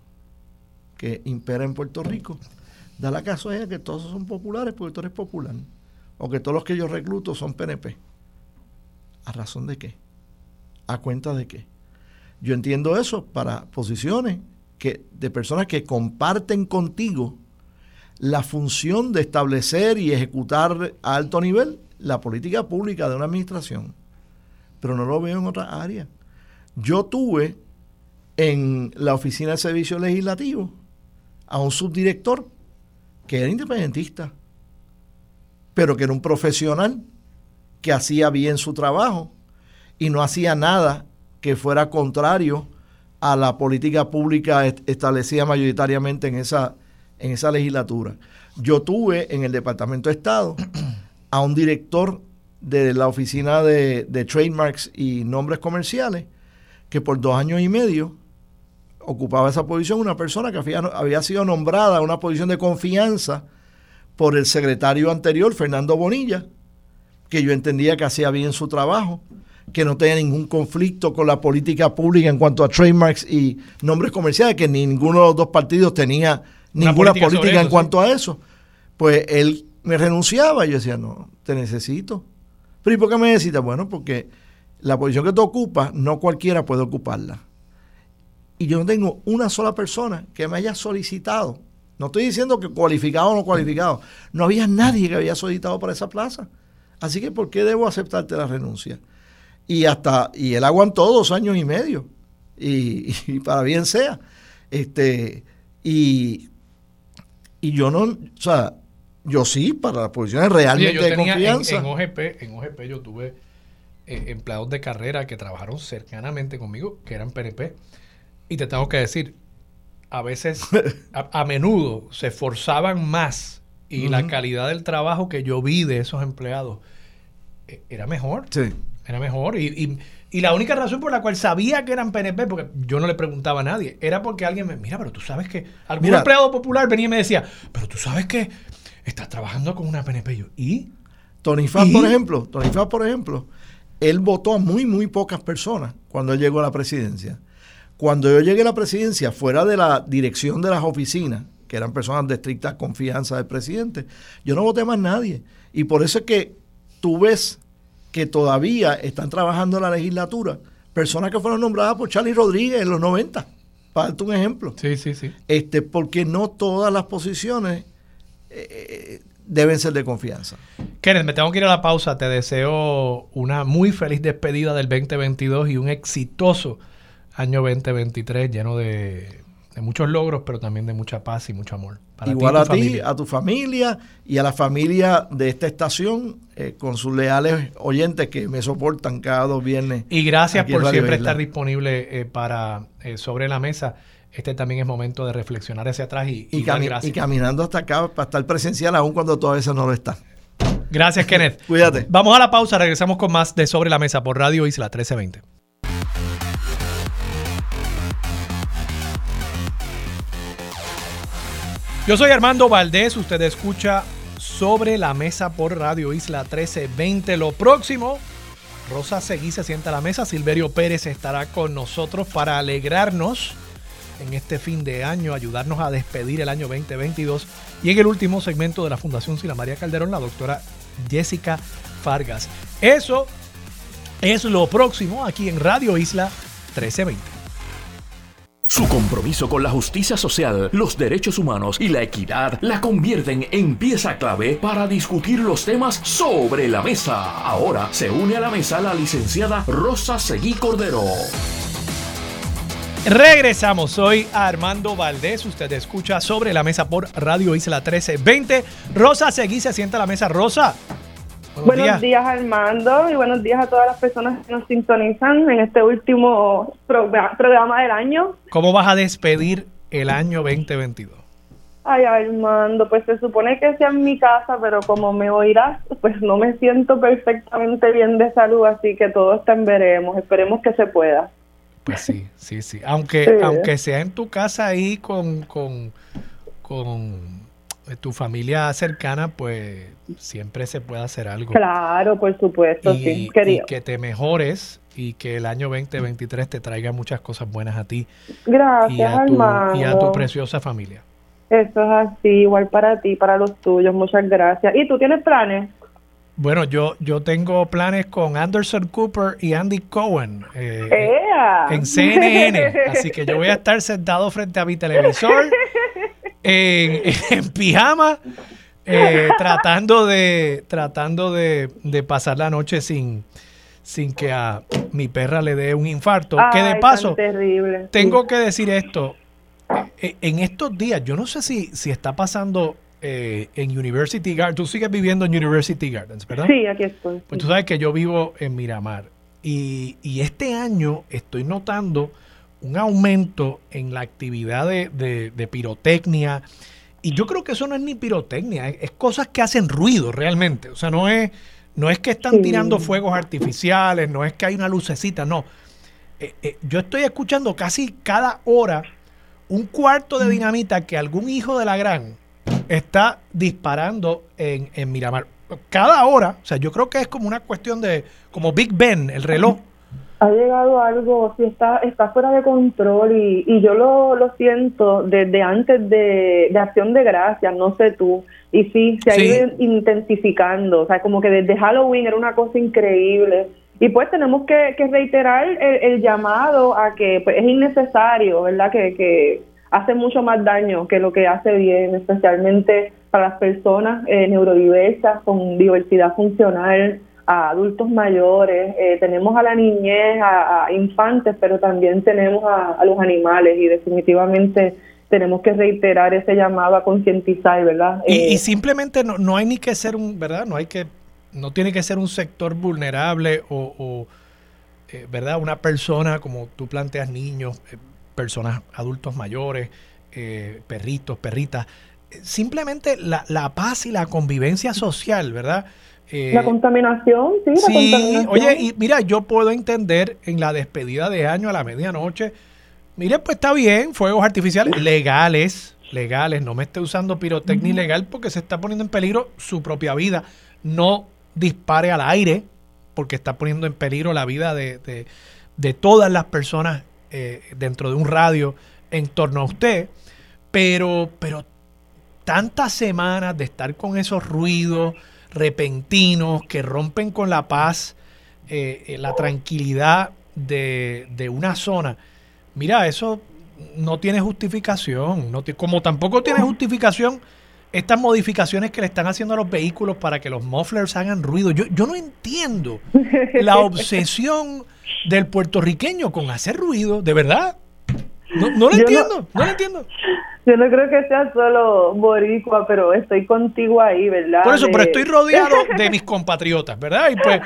que impera en Puerto Rico, Da la casualidad que todos son populares porque tú eres popular. O que todos los que yo recluto son PNP. ¿A razón de qué? ¿A cuenta de qué? Yo entiendo eso para posiciones que, de personas que comparten contigo la función de establecer y ejecutar a alto nivel la política pública de una administración. Pero no lo veo en otra área. Yo tuve en la oficina de servicio legislativo a un subdirector que era independentista, pero que era un profesional que hacía bien su trabajo y no hacía nada que fuera contrario a la política pública establecida mayoritariamente en esa, en esa legislatura. Yo tuve en el Departamento de Estado a un director de la Oficina de, de Trademarks y Nombres Comerciales que por dos años y medio ocupaba esa posición una persona que había, había sido nombrada a una posición de confianza por el secretario anterior, Fernando Bonilla, que yo entendía que hacía bien su trabajo, que no tenía ningún conflicto con la política pública en cuanto a trademarks y nombres comerciales, que ninguno de los dos partidos tenía ninguna política, en cuanto a eso. Pues él me renunciaba y yo decía, no, te necesito. Pero ¿y por qué me necesitas? Bueno, porque la posición que tú ocupas, no cualquiera puede ocuparla y yo no tengo una sola persona que me haya solicitado. No estoy diciendo que cualificado o no cualificado. No había nadie que había solicitado para esa plaza. Así que, ¿por qué debo aceptarte la renuncia? Y hasta, y él aguantó dos años y medio. Y, para bien sea. Este, y, y yo no, o sea, yo sí, para las posiciones realmente de confianza. En, OGP, en OGP yo tuve eh, empleados de carrera que trabajaron cercanamente conmigo, que eran PNP y te tengo que decir, a veces, a, menudo, se esforzaban más y la calidad del trabajo que yo vi de esos empleados e, era mejor. Sí. Era mejor. Y, la única razón por la cual sabía que eran PNP, porque yo no le preguntaba a nadie, era porque alguien me, mira, pero tú sabes que algún empleado popular venía y me decía, pero tú sabes que estás trabajando con una PNP. Yo, ¿y? Tony Faz, por ejemplo, Tony Faz, por ejemplo, él votó a muy, muy pocas personas cuando él llegó a la presidencia. Cuando yo llegué a la presidencia, fuera de la dirección de las oficinas, que eran personas de estricta confianza del presidente, yo no voté más nadie. Y por eso es que tú ves que todavía están trabajando en la legislatura personas que fueron nombradas por Charlie Rodríguez en los 90, para darte un ejemplo. Sí, sí, sí. Este, porque no todas las posiciones eh, deben ser de confianza. Kenneth, me tengo que ir a la pausa. Te deseo una muy feliz despedida del 2022 y un exitoso año 2023 lleno de, muchos logros, pero también de mucha paz y mucho amor. Igual a ti, a tu familia y a la familia de esta estación, eh, con sus leales oyentes que me soportan cada dos viernes. Y gracias por siempre estar disponible eh, para eh, Sobre la Mesa. Este también es momento de reflexionar hacia atrás y, y, y caminando hasta acá para estar presencial, aun cuando eso no lo está. Gracias, Kenneth. Cuídate. Vamos a la pausa, regresamos con más de Sobre la Mesa por Radio Isla 1320. Yo soy Armando Valdés, usted escucha sobre la mesa por Radio Isla 1320. Lo próximo, Rosa Seguí se sienta a la mesa, Silverio Pérez estará con nosotros para alegrarnos en este fin de año, ayudarnos a despedir el año 2022. Y en el último segmento de la Fundación Sila María Calderón, la doctora Jessica Fargas. Eso es lo próximo aquí en Radio Isla 1320. Su compromiso con la justicia social, los derechos humanos y la equidad la convierten en pieza clave para discutir los temas sobre la mesa. Ahora se une a la mesa la licenciada Rosa Seguí Cordero. Regresamos, soy Armando Valdés, usted escucha sobre la mesa por Radio Isla 1320. Rosa Seguí se sienta a la mesa. Rosa, Buenos, días. Armando y buenos días a todas las personas que nos sintonizan en este último programa del año. ¿Cómo vas a despedir el año 2022? Ay, Armando, pues se supone que sea en mi casa, pero como me oirás, pues no me siento perfectamente bien de salud, así que todo está en veremos. Esperemos que se pueda. Pues sí, sí, sí. Aunque, aunque sea en tu casa ahí con, con, con tu familia cercana, pues siempre se puede hacer algo. Claro, por supuesto, y, sí, Y que te mejores y que el año 2023 te traiga muchas cosas buenas a ti. Gracias, y a tu, Y a tu preciosa familia. Eso es así, igual para ti, para los tuyos, muchas gracias. ¿Y tú tienes planes? Bueno, yo, yo tengo planes con Anderson Cooper y Andy Cohen eh, en CNN, así que yo voy a estar sentado frente a mi televisor en, pijama, eh, tratando de tratando de, pasar la noche sin, sin que a mi perra le dé un infarto. que de paso, tengo que decir esto. Eh, en estos días, yo no sé si, si está pasando eh, en University Gardens. Tú sigues viviendo en University Gardens, ¿verdad? Sí, aquí estoy. Pues tú sabes que yo vivo en Miramar. Y, y este año estoy notando un aumento en la actividad de, pirotecnia. Y yo creo que eso no es ni pirotecnia, es, cosas que hacen ruido realmente. O sea, no es, no es que están tirando fuegos artificiales, no es que hay una lucecita, no. Eh, eh, yo estoy escuchando casi cada hora un cuarto de dinamita que algún hijo de la gran está disparando en, en Miramar. Cada hora, o sea, yo creo que es como una cuestión de, como Big Ben, el reloj ha llegado algo, si está, está fuera de control y, y yo lo, lo siento desde antes de, de Acción de Gracias, no sé tú, y sí, se ha ido intensificando, o sea, como que desde Halloween era una cosa increíble. Y pues tenemos que, que reiterar el, llamado a que pues, es innecesario, ¿verdad? Que, que hace mucho más daño que lo que hace bien, especialmente para las personas eh, neurodiversas con diversidad funcional, a adultos mayores, eh, tenemos a la niñez, a, infantes, pero también tenemos a, los animales y definitivamente tenemos que reiterar ese llamado a concientizar, ¿verdad? Y, eh, simplemente no, no, hay ni que ser un, ¿verdad? No hay que, no tiene que ser un sector vulnerable o, eh, ¿verdad? Una persona, como tú planteas, niños, personas, adultos mayores, perritos, perritas. Simplemente la, la paz y la convivencia social, ¿verdad? Eh, la contaminación, sí, la contaminación. Oye, y mira, yo puedo entender en la despedida de año a la medianoche, mire, pues está bien, fuegos artificiales legales, legales, no me esté usando pirotecnia ilegal porque se está poniendo en peligro su propia vida. No dispare al aire porque está poniendo en peligro la vida de, de, todas las personas eh, dentro de un radio en torno a usted. Pero, pero tantas semanas de estar con esos ruidos, repentinos que rompen con la paz, eh, eh, la tranquilidad de, de, una zona. Mira, eso no tiene justificación, no como tampoco tiene justificación estas modificaciones que le están haciendo a los vehículos para que los mufflers hagan ruido. Yo, yo no entiendo la obsesión del puertorriqueño con hacer ruido, de verdad. No, no lo entiendo, no, lo entiendo. Yo no creo que sea solo boricua, pero estoy contigo ahí, ¿verdad? Por eso, pero estoy rodeado de mis compatriotas, ¿verdad? Y pues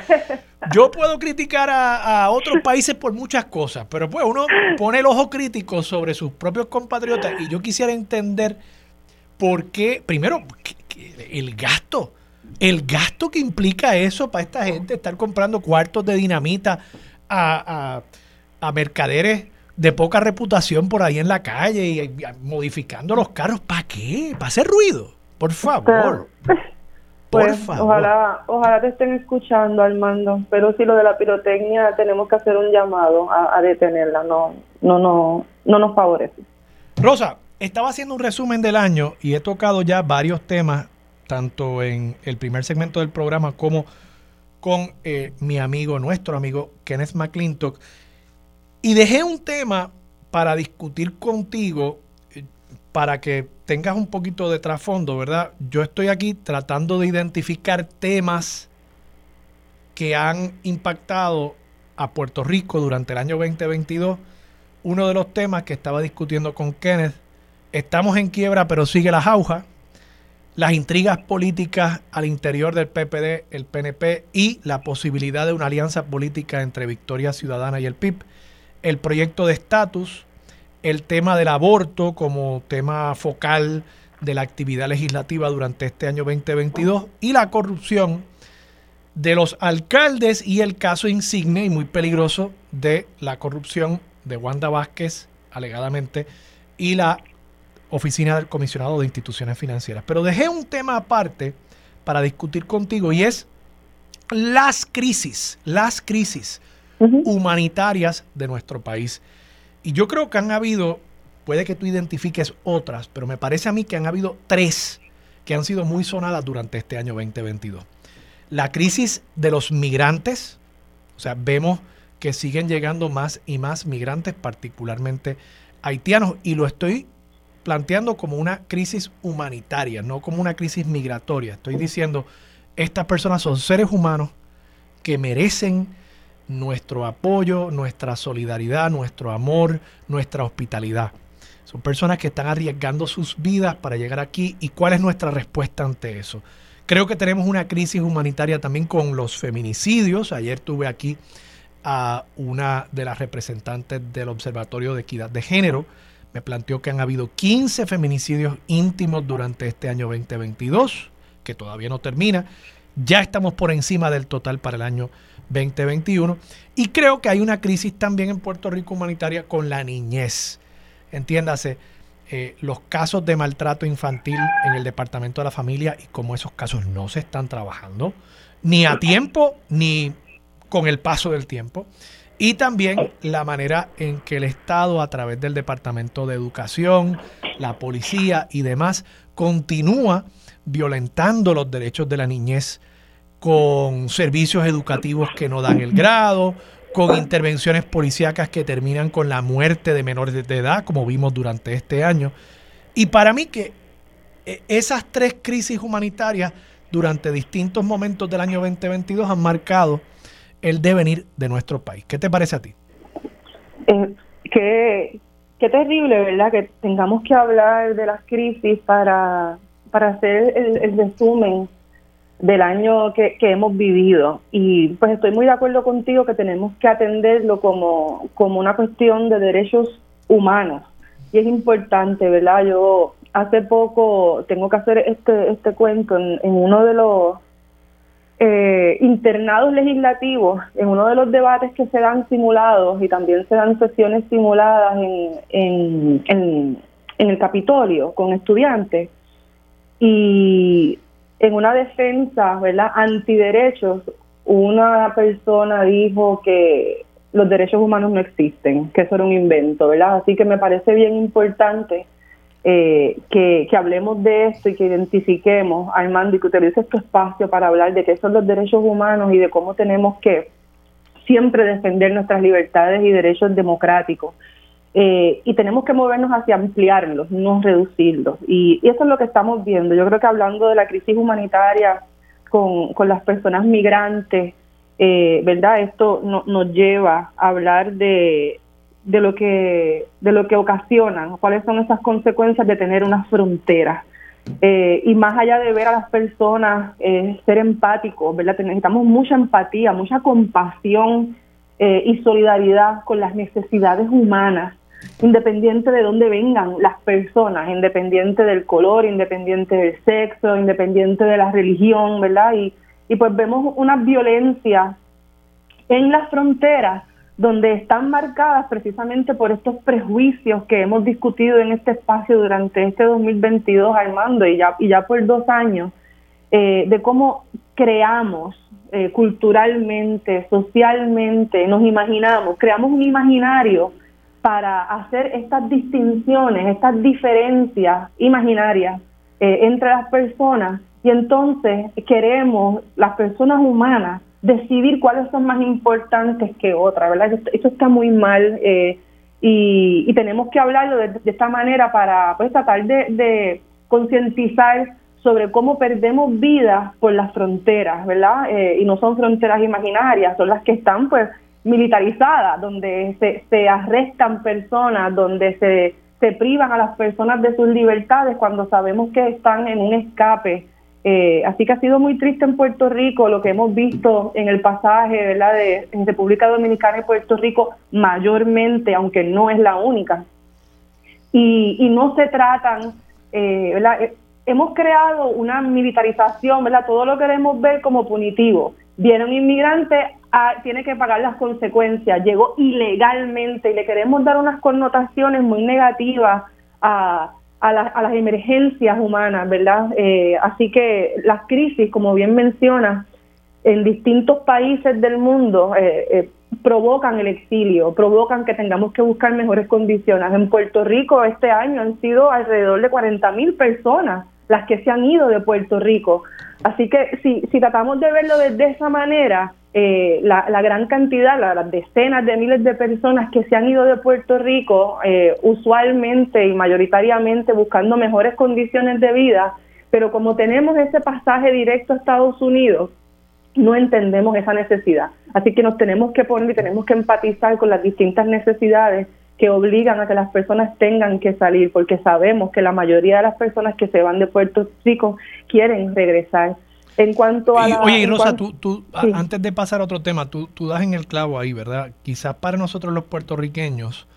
yo puedo criticar a, a, otros países por muchas cosas, pero pues uno pone el ojo crítico sobre sus propios compatriotas y yo quisiera entender por qué, primero, el gasto, el gasto que implica eso para esta gente, estar comprando cuartos de dinamita a, a, a mercaderes de poca reputación por ahí en la calle y, modificando los carros. ¿Para qué? ¿Para hacer ruido? Por favor. Por pues, favor. Ojalá, ojalá te estén escuchando, Armando. Pero si lo de la pirotecnia tenemos que hacer un llamado a, detenerla. No, no, no, no nos favorece. Rosa, estaba haciendo un resumen del año y he tocado ya varios temas, tanto en el primer segmento del programa como con eh, mi amigo, nuestro amigo Kenneth McClintock. Y dejé un tema para discutir contigo, eh, para que tengas un poquito de trasfondo, ¿verdad? Yo estoy aquí tratando de identificar temas que han impactado a Puerto Rico durante el año 2022. Uno de los temas que estaba discutiendo con Kenneth, estamos en quiebra pero sigue la jauja, las intrigas políticas al interior del PPD, el PNP y la posibilidad de una alianza política entre Victoria Ciudadana y el PIB el proyecto de estatus, el tema del aborto como tema focal de la actividad legislativa durante este año 2022 y la corrupción de los alcaldes y el caso insigne y muy peligroso de la corrupción de Wanda Vázquez, alegadamente, y la oficina del comisionado de instituciones financieras. Pero dejé un tema aparte para discutir contigo y es las crisis, las crisis humanitarias de nuestro país. Y yo creo que han habido, puede que tú identifiques otras, pero me parece a mí que han habido tres que han sido muy sonadas durante este año 2022. La crisis de los migrantes, o sea, vemos que siguen llegando más y más migrantes, particularmente haitianos, y lo estoy planteando como una crisis humanitaria, no como una crisis migratoria. Estoy diciendo, estas personas son seres humanos que merecen nuestro apoyo, nuestra solidaridad, nuestro amor, nuestra hospitalidad. Son personas que están arriesgando sus vidas para llegar aquí y cuál es nuestra respuesta ante eso. Creo que tenemos una crisis humanitaria también con los feminicidios. Ayer tuve aquí a una de las representantes del Observatorio de Equidad de Género. Me planteó que han habido 15 feminicidios íntimos durante este año 2022, que todavía no termina. Ya estamos por encima del total para el año 2021. Y creo que hay una crisis también en Puerto Rico humanitaria con la niñez. Entiéndase, eh, los casos de maltrato infantil en el Departamento de la Familia y cómo esos casos no se están trabajando, ni a tiempo, ni con el paso del tiempo. Y también la manera en que el Estado, a través del Departamento de Educación, la policía y demás, continúa violentando los derechos de la niñez con servicios educativos que no dan el grado, con intervenciones policíacas que terminan con la muerte de menores de edad, como vimos durante este año. Y para mí que eh, esas tres crisis humanitarias durante distintos momentos del año 2022 han marcado el devenir de nuestro país. ¿Qué te parece a ti? Eh, qué, terrible, ¿verdad? Que tengamos que hablar de las crisis para, para hacer el, el resumen del año que, hemos vivido. Y pues estoy muy de acuerdo contigo que tenemos que atenderlo como, como una cuestión de derechos humanos. Y es importante, ¿verdad? Yo hace poco tengo que hacer este, este cuento en, uno de los eh, internados legislativos, en uno de los debates que se dan simulados y también se dan sesiones simuladas en, en, en, en el Capitolio con estudiantes. Y en una defensa, ¿verdad?, antiderechos, una persona dijo que los derechos humanos no existen, que eso era un invento, ¿verdad? Así que me parece bien importante eh, que, hablemos de esto y que identifiquemos, Armando, y que utilices tu espacio para hablar de qué son los derechos humanos y de cómo tenemos que siempre defender nuestras libertades y derechos democráticos. Eh, y tenemos que movernos hacia ampliarlos, no reducirlos. Y, eso es lo que estamos viendo. Yo creo que hablando de la crisis humanitaria con, con las personas migrantes, eh, ¿verdad? Esto nos lleva a hablar de, de lo que de lo que ocasionan, cuáles son esas consecuencias de tener una frontera. Eh, y más allá de ver a las personas, eh, ser empáticos, ¿verdad? Necesitamos mucha empatía, mucha compasión eh, y solidaridad con las necesidades humanas, independiente de dónde vengan las personas, independiente del color, independiente del sexo, independiente de la religión, ¿verdad? Y, y pues vemos una violencia en las fronteras donde están marcadas precisamente por estos prejuicios que hemos discutido en este espacio durante este 2022, Armando, y ya, y ya por dos años, eh, de cómo creamos eh, culturalmente, socialmente, nos imaginamos, creamos un imaginario para hacer estas distinciones, estas diferencias imaginarias eh, entre las personas y entonces queremos, las personas humanas, decidir cuáles son más importantes que otras, ¿verdad? Eso, está muy mal eh, y, tenemos que hablarlo de, esta manera para pues, tratar de, concientizar sobre cómo perdemos vidas por las fronteras, ¿verdad? Eh, y no son fronteras imaginarias, son las que están pues militarizadas, donde se, se arrestan personas, donde se, se privan a las personas de sus libertades cuando sabemos que están en un escape eh, así que ha sido muy triste en Puerto Rico lo que hemos visto en el pasaje de República Dominicana y Puerto Rico mayormente, aunque no es la única. Y, y no se tratan, eh, ¿verdad? Eh, hemos creado una militarización, ¿verdad? Todo lo queremos ver como punitivo. Viene un inmigrante, ah, tiene que pagar las consecuencias, llegó ilegalmente y le queremos dar unas connotaciones muy negativas a a, las emergencias humanas, ¿verdad? Eh, así que las crisis, como bien menciona, en distintos países del mundo eh, eh, provocan el exilio, provocan que tengamos que buscar mejores condiciones. En Puerto Rico este año han sido alrededor de 40 mil personas las que se han ido de Puerto Rico. Así que si, si tratamos de verlo de esa manera, eh, la, gran cantidad, las decenas de miles de personas que se han ido de Puerto Rico, eh, usualmente y mayoritariamente buscando mejores condiciones de vida, pero como tenemos ese pasaje directo a Estados Unidos, no entendemos esa necesidad. Así que nos tenemos que poner y tenemos que empatizar con las distintas necesidades que obligan a que las personas tengan que salir, porque sabemos que la mayoría de las personas que se van de Puerto Rico quieren regresar. En cuanto a... oye, y Rosa, tú, tú antes de pasar a otro tema, tú, tú das en el clavo ahí, ¿verdad? Quizás para nosotros los puertorriqueños,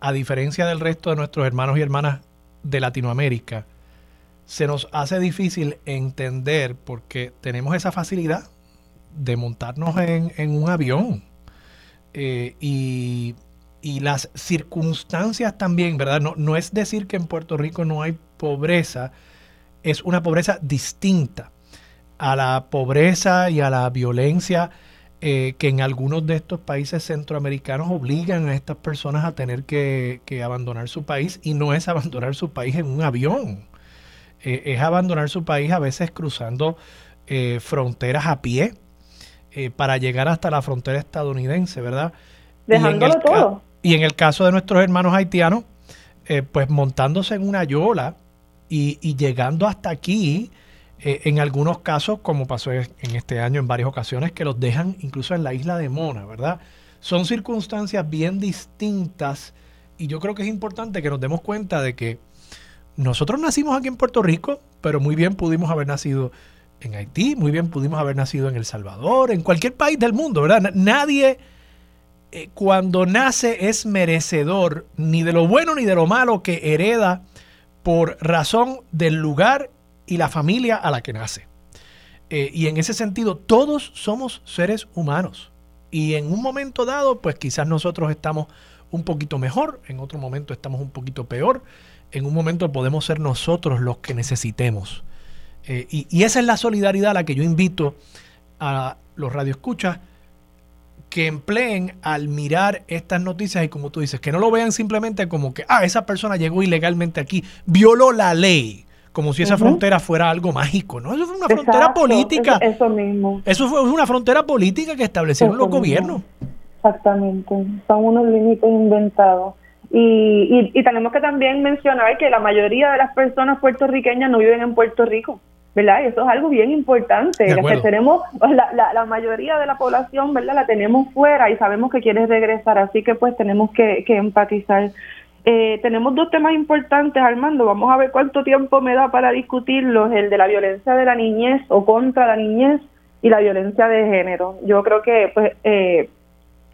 a diferencia del resto de nuestros hermanos y hermanas de Latinoamérica, se nos hace difícil entender porque tenemos esa facilidad de montarnos en, un avión. Eh, y, y, las circunstancias también, ¿verdad? No, no es decir que en Puerto Rico no hay pobreza, es una pobreza distinta a la pobreza y a la violencia eh, que en algunos de estos países centroamericanos obligan a estas personas a tener que, abandonar su país y no es abandonar su país en un avión, eh, es abandonar su país a veces cruzando eh, fronteras a pie para llegar hasta la frontera estadounidense, ¿verdad? Dejándolo todo. Y en el caso de nuestros hermanos haitianos, pues montándose en una yola y, y llegando hasta aquí eh, en algunos casos, como pasó en este año en varias ocasiones, que los dejan incluso en la isla de Mona, ¿verdad? Son circunstancias bien distintas y yo creo que es importante que nos demos cuenta de que nosotros nacimos aquí en Puerto Rico, pero muy bien pudimos haber nacido en Haití, muy bien pudimos haber nacido en El Salvador, en cualquier país del mundo, ¿verdad? Nadie eh, cuando nace es merecedor ni de lo bueno ni de lo malo que hereda por razón del lugar y la familia a la que nace. Eh, y en ese sentido, todos somos seres humanos. Y en un momento dado, pues quizás nosotros estamos un poquito mejor, en otro momento estamos un poquito peor, en un momento podemos ser nosotros los que necesitemos. Eh, y, y, esa es la solidaridad a la que yo invito a los radioescuchas que empleen al mirar estas noticias y como tú dices, que no lo vean simplemente como que, ah, esa persona llegó ilegalmente aquí, violó la ley como si esa frontera fuera algo mágico, ¿no? Eso fue una frontera política. Eso, mismo. Eso fue una frontera política que establecieron los gobiernos. Exactamente, son unos límites inventados. Y, y, tenemos que también mencionar que la mayoría de las personas puertorriqueñas no viven en Puerto Rico. ¿Verdad? eso es algo bien importante. Que tenemos, la, la, mayoría de la población, ¿verdad? La tenemos fuera y sabemos que quiere regresar, así que pues tenemos que, que empatizar. Eh, tenemos dos temas importantes, Armando. Vamos a ver cuánto tiempo me da para discutirlos: el de la violencia de la niñez o contra la niñez y la violencia de género. Yo creo que pues eh,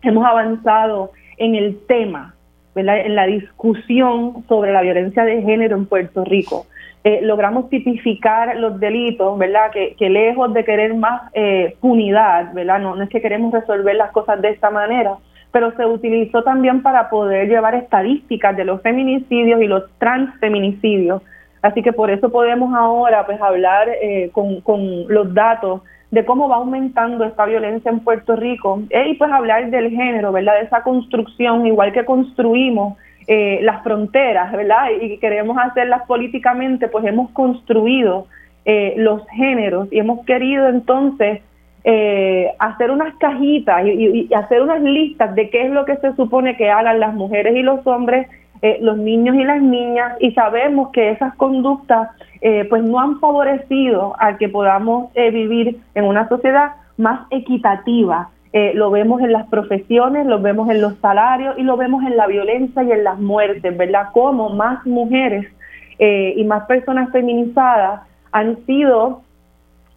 hemos avanzado en el tema, ¿verdad? en la discusión sobre la violencia de género en Puerto Rico. Eh, logramos tipificar los delitos, ¿verdad? Que, que lejos de querer más eh, punidad, ¿verdad? No, no es que queremos resolver las cosas de esta manera, pero se utilizó también para poder llevar estadísticas de los feminicidios y los transfeminicidios. Así que por eso podemos ahora pues hablar eh, con, con los datos de cómo va aumentando esta violencia en Puerto Rico y pues hablar del género, ¿verdad? De esa construcción, igual que construimos eh, las fronteras, ¿verdad? Y queremos hacerlas políticamente, pues hemos construido eh, los géneros y hemos querido entonces eh, hacer unas cajitas y, hacer unas listas de qué es lo que se supone que hagan las mujeres y los hombres, los niños y las niñas, y sabemos que esas conductas pues no han favorecido a que podamos vivir en una sociedad más equitativa, eh, lo vemos en las profesiones, lo vemos en los salarios y lo vemos en la violencia y en las muertes, ¿verdad? Como más mujeres eh, y más personas feminizadas han sido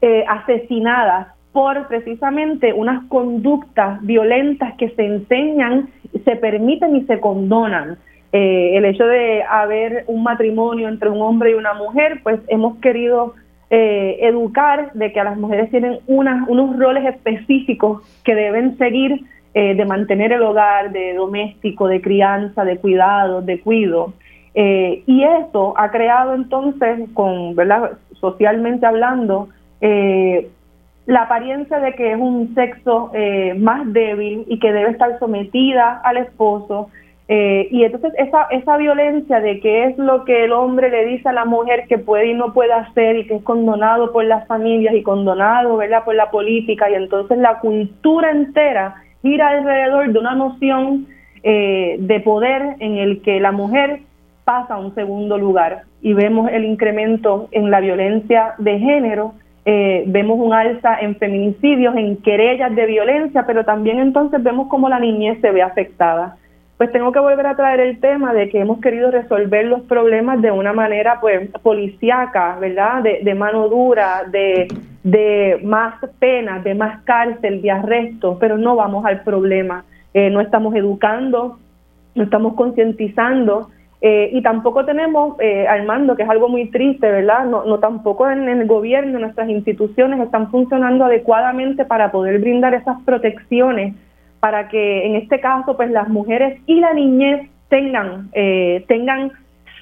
eh, asesinadas por precisamente unas conductas violentas que se enseñan, se permiten y se condonan. el hecho de haber un matrimonio entre un hombre y una mujer, pues hemos querido eh, educar de que a las mujeres tienen unos roles específicos que deben seguir eh, de mantener el hogar, de doméstico, de crianza, de cuidado, de cuido. Eh, y eso ha creado entonces, con, ¿verdad? socialmente hablando, la apariencia de que es un sexo más débil y que debe estar sometida al esposo, eh, y entonces esa, esa violencia de qué es lo que el hombre le dice a la mujer que puede y no puede hacer y que es condonado por las familias y condonado ¿verdad? por la política y entonces la cultura entera gira alrededor de una noción eh, de poder en el que la mujer pasa a un segundo lugar y vemos el incremento en la violencia de género, eh, vemos un alza en feminicidios, en querellas de violencia, pero también entonces vemos cómo la niñez se ve afectada pues tengo que volver a traer el tema de que hemos querido resolver los problemas de una manera pues policíaca, ¿verdad? De, mano dura, de, de más penas, de más cárcel, de arresto, pero no vamos al problema. Eh, no estamos educando, no estamos concientizando eh, y tampoco tenemos, eh, Armando, que es algo muy triste, ¿verdad? No, no tampoco en, en el gobierno, nuestras instituciones están funcionando adecuadamente para poder brindar esas protecciones para que en este caso pues las mujeres y la niñez tengan, eh, tengan,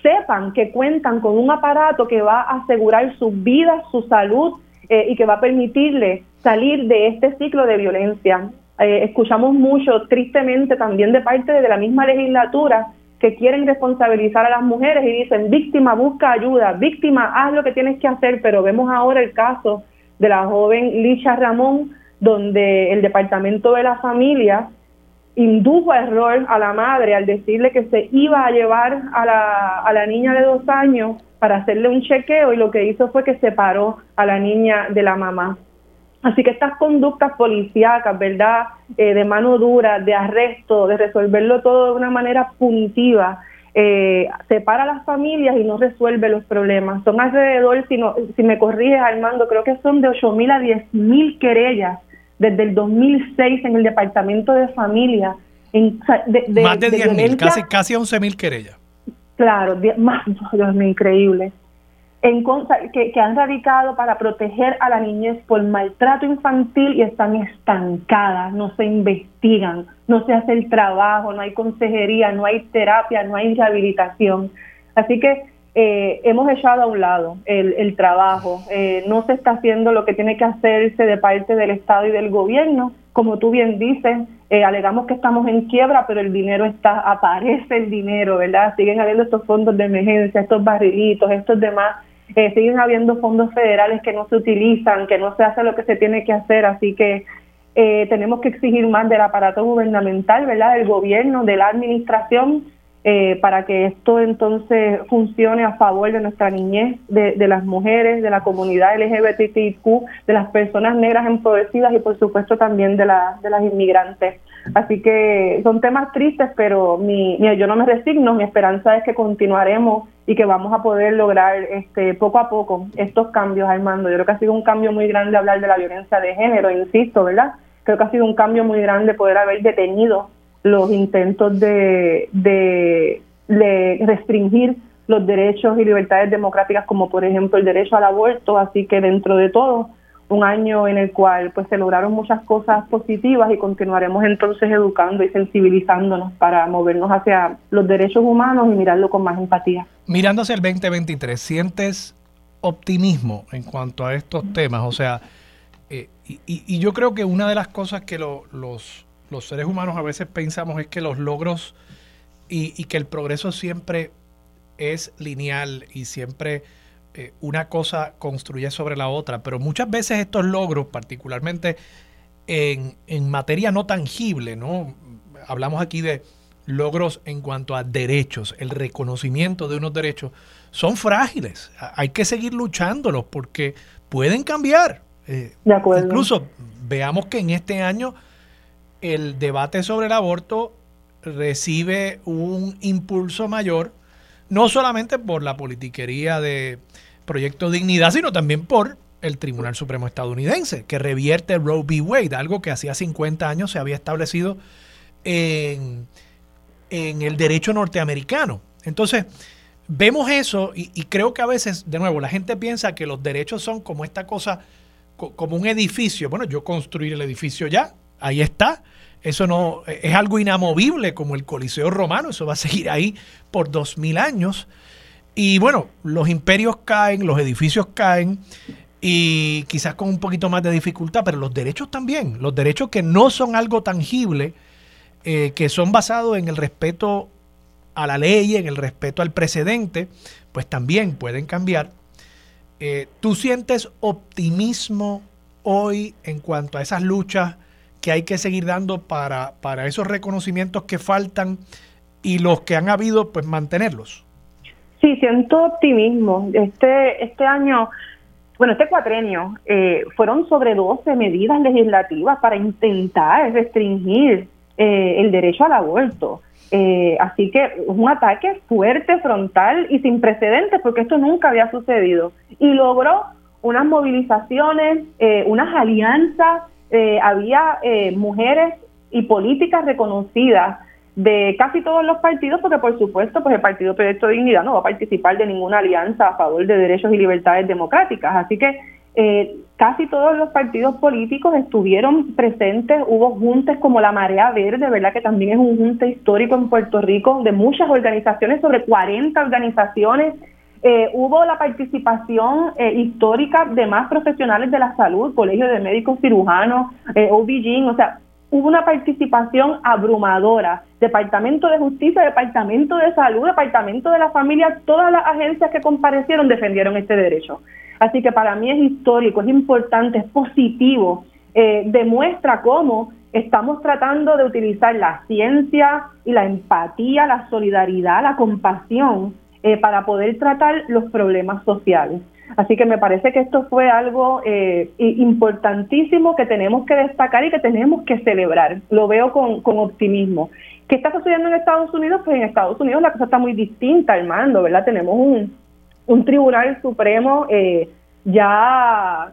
sepan que cuentan con un aparato que va a asegurar su vida, su salud eh, y que va a permitirle salir de este ciclo de violencia. Eh, escuchamos mucho, tristemente, también de parte de la misma legislatura, que quieren responsabilizar a las mujeres y dicen, víctima, busca ayuda, víctima, haz lo que tienes que hacer, pero vemos ahora el caso de la joven Licha Ramón, donde el Departamento de la Familia indujo error a la madre al decirle que se iba a llevar a la, a la niña de dos años para hacerle un chequeo y lo que hizo fue que separó a la niña de la mamá. Así que estas conductas policíacas, ¿verdad? Eh, de mano dura, de arresto, de resolverlo todo de una manera punitiva, eh, separa a las familias y no resuelve los problemas. Son alrededor, si, no, si me corriges Armando, creo que son de 8 mil a 10 mil querellas desde el 2006 en el Departamento de Familia. En, de, más de, 10.000, casi, casi 11.000 querellas. Claro, más, Dios mío, increíble. En, que, que han radicado para proteger a la niñez por maltrato infantil y están estancadas, no se investigan, no se hace el trabajo, no hay consejería, no hay terapia, no hay rehabilitación. Así que eh, hemos echado a un lado el, trabajo, eh, no se está haciendo lo que tiene que hacerse de parte del Estado y del gobierno. Como tú bien dices, eh, alegamos que estamos en quiebra, pero el dinero está, aparece el dinero, ¿verdad? Siguen habiendo estos fondos de emergencia, estos barrilitos, estos demás, siguen habiendo fondos federales que no se utilizan, que no se hace lo que se tiene que hacer, así que tenemos que exigir más del aparato gubernamental, ¿verdad? Del gobierno, de la administración eh, para que esto entonces funcione a favor de nuestra niñez, de, las mujeres, de la comunidad LGBTIQ, de las personas negras empobrecidas y por supuesto también de, de las inmigrantes. Así que son temas tristes, pero mi, yo no me resigno, mi esperanza es que continuaremos y que vamos a poder lograr este, poco a poco estos cambios, Armando. Yo creo que ha sido un cambio muy grande hablar de la violencia de género, insisto, ¿verdad? Creo que ha sido un cambio muy grande poder haber detenido los intentos de, de, restringir los derechos y libertades democráticas como por ejemplo el derecho al aborto, así que dentro de todo un año en el cual pues se lograron muchas cosas positivas y continuaremos entonces educando y sensibilizándonos para movernos hacia los derechos humanos y mirarlo con más empatía. Mirando hacia el 2023, ¿sientes optimismo en cuanto a estos temas? O sea, eh, y, y, yo creo que una de las cosas que los los seres humanos a veces pensamos es que los logros y, que el progreso siempre es lineal y siempre eh, una cosa construye sobre la otra, pero muchas veces estos logros, particularmente en, en materia no tangible, ¿no? Hablamos aquí de logros en cuanto a derechos, el reconocimiento de unos derechos, son frágiles. Hay que seguir luchándolos porque pueden cambiar. Eh, de acuerdo. Incluso veamos que en este año el debate sobre el aborto recibe un impulso mayor, no solamente por la politiquería de Proyecto Dignidad, sino también por el Tribunal Supremo estadounidense, que revierte Roe v. Wade, algo que hacía 50 años se había establecido en, el derecho norteamericano. Entonces, vemos eso y, y, creo que a veces, de nuevo, la gente piensa que los derechos son como esta cosa, como un edificio. Bueno, yo construir el edificio ya, ahí está. Eso no es algo inamovible como el Coliseo romano, eso va a seguir ahí por dos mil años. Y bueno, los imperios caen, los edificios caen y quizás con un poquito más de dificultad, pero los derechos también, los derechos que no son algo tangible, eh, que son basados en el respeto a la ley, en el respeto al precedente, pues también pueden cambiar. Eh, ¿Tú sientes optimismo hoy en cuanto a esas luchas que hay que seguir dando para, para esos reconocimientos que faltan y los que han habido, pues mantenerlos. Sí, siento optimismo. Este, este año, bueno, este cuatrenio, eh, fueron sobre 12 medidas legislativas para intentar restringir eh, el derecho al aborto. Eh, así que un ataque fuerte, frontal y sin precedentes, porque esto nunca había sucedido. Y logró unas movilizaciones, unas alianzas eh, había eh, mujeres y políticas reconocidas de casi todos los partidos, porque por supuesto pues el Partido Proyecto de Dignidad no va a participar de ninguna alianza a favor de derechos y libertades democráticas. Así que eh, casi todos los partidos políticos estuvieron presentes, hubo juntes como la Marea Verde, ¿verdad? Que también es un junte histórico en Puerto Rico de muchas organizaciones, sobre 40 organizaciones eh, hubo la participación eh, histórica de más profesionales de la salud, Colegio de Médicos Cirujanos, eh, OBGYN, o sea, hubo una participación abrumadora. Departamento de Justicia, Departamento de Salud, Departamento de la Familia, todas las agencias que comparecieron defendieron este derecho. Así que para mí es histórico, es importante, es positivo, eh, demuestra cómo estamos tratando de utilizar la ciencia y la empatía, la solidaridad, la compasión eh, para poder tratar los problemas sociales. Así que me parece que esto fue algo eh, importantísimo que tenemos que destacar y que tenemos que celebrar. Lo veo con, optimismo. ¿Qué está sucediendo en Estados Unidos? Pues en Estados Unidos la cosa está muy distinta, Armando, ¿verdad? Tenemos un, un Tribunal Supremo eh, ya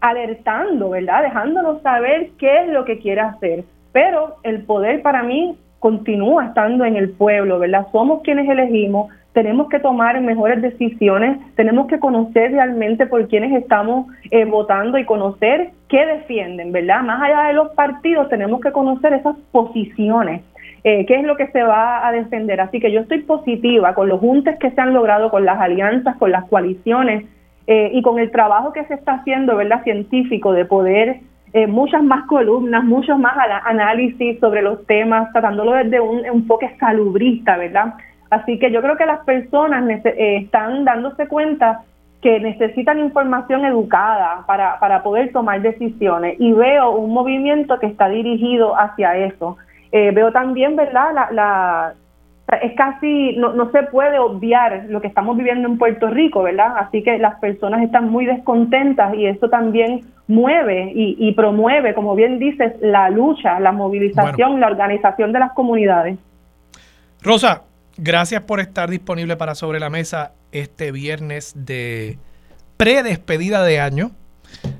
alertando, ¿verdad? Dejándonos saber qué es lo que quiere hacer. Pero el poder para mí continúa estando en el pueblo, ¿verdad? Somos quienes elegimos, tenemos que tomar mejores decisiones, tenemos que conocer realmente por quienes estamos eh, votando y conocer qué defienden, ¿verdad? Más allá de los partidos, tenemos que conocer esas posiciones. Eh, qué es lo que se va a defender. Así que yo estoy positiva con los juntes que se han logrado, con las alianzas, con las coaliciones eh, y con el trabajo que se está haciendo, ¿verdad? Científico de poder muchas más columnas, muchos más análisis sobre los temas, tratándolo desde un enfoque salubrista, ¿verdad? Así que yo creo que las personas eh, están dándose cuenta que necesitan información educada para, para poder tomar decisiones y veo un movimiento que está dirigido hacia eso. Eh, veo también, ¿verdad?, la, es casi, no, no se puede obviar lo que estamos viviendo en Puerto Rico, ¿verdad? Así que las personas están muy descontentas y eso también mueve y, promueve, como bien dices, la lucha, la movilización, la organización de las comunidades. Rosa, gracias por estar disponible para Sobre la Mesa este viernes de predespedida de año.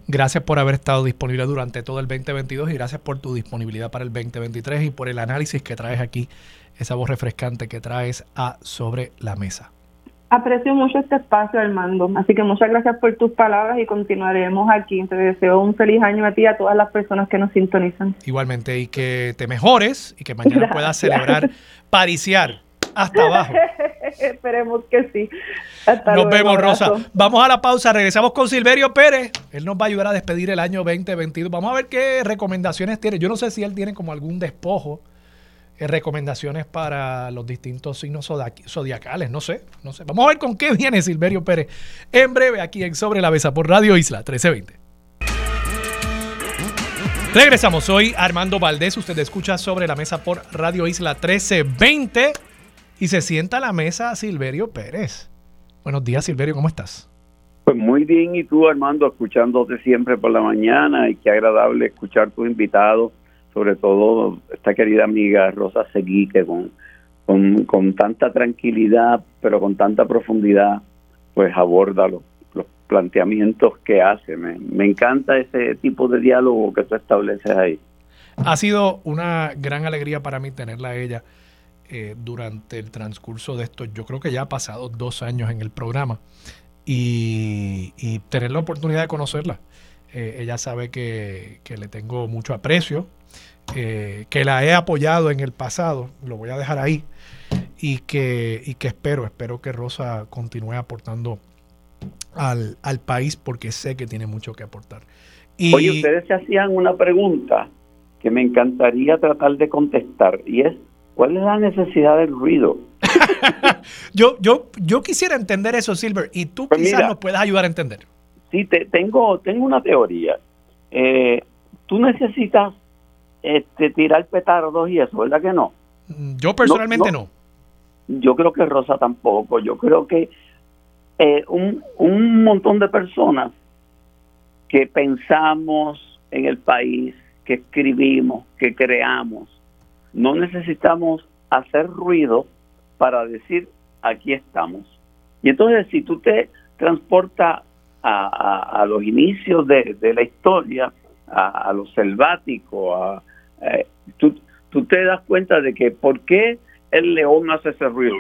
Gracias por haber estado disponible durante todo el 2022 y gracias por tu disponibilidad para el 2023 y por el análisis que traes aquí, esa voz refrescante que traes a sobre la mesa. Aprecio mucho este espacio, Armando. Así que muchas gracias por tus palabras y continuaremos aquí. Te deseo un feliz año a ti y a todas las personas que nos sintonizan. Igualmente, y que te mejores y que mañana puedas celebrar, pariciar hasta abajo. Esperemos que sí. nos vemos, Rosa. Vamos a la pausa. Regresamos con Silverio Pérez. Él nos va a ayudar a despedir el año 2022. Vamos a ver qué recomendaciones tiene. Yo no sé si él tiene como algún despojo. Eh, recomendaciones para los distintos signos zodiacales, no sé, no sé. Vamos a ver con qué viene Silverio Pérez en breve aquí en Sobre la Mesa por Radio Isla 1320. Regresamos, soy Armando Valdés, usted escucha Sobre la Mesa por Radio Isla 1320 y se sienta a la mesa Silverio Pérez. Buenos días, Silverio, ¿cómo estás? Pues muy bien, y tú, Armando, escuchándote siempre por la mañana, y qué agradable escuchar tus invitados, sobre todo esta querida amiga Rosa Seguí, que con, con, tanta tranquilidad, pero con tanta profundidad, pues aborda los, los planteamientos que hace. Me, me encanta ese tipo de diálogo que tú estableces ahí. Ha sido una gran alegría para mí tenerla a ella eh, durante el transcurso de esto. Yo creo que ya ha pasado dos años en el programa y, tener la oportunidad de conocerla. Eh, ella sabe que, le tengo mucho aprecio, eh, que la he apoyado en el pasado, lo voy a dejar ahí, y que, y que espero, espero que Rosa continúe aportando al, al país porque sé que tiene mucho que aportar. Y, Oye, ustedes se hacían una pregunta que me encantaría tratar de contestar y es ¿Cuál es la necesidad del ruido? yo, yo, yo quisiera entender eso, Silver, y tú pues quizás nos puedas ayudar a entender. Sí, te, tengo, tengo una teoría. Eh, tú necesitas este, tirar petardos y eso, ¿verdad que no? Mm, yo personalmente no. Yo creo que Rosa tampoco. Yo creo que eh, un, un montón de personas que pensamos en el país, que escribimos, que creamos, no necesitamos hacer ruido para decir aquí estamos. Y entonces si tú te transportas a, los inicios de, la historia, a, lo selvático, a, eh, tú, tú te das cuenta de que por qué el león hace ese ruido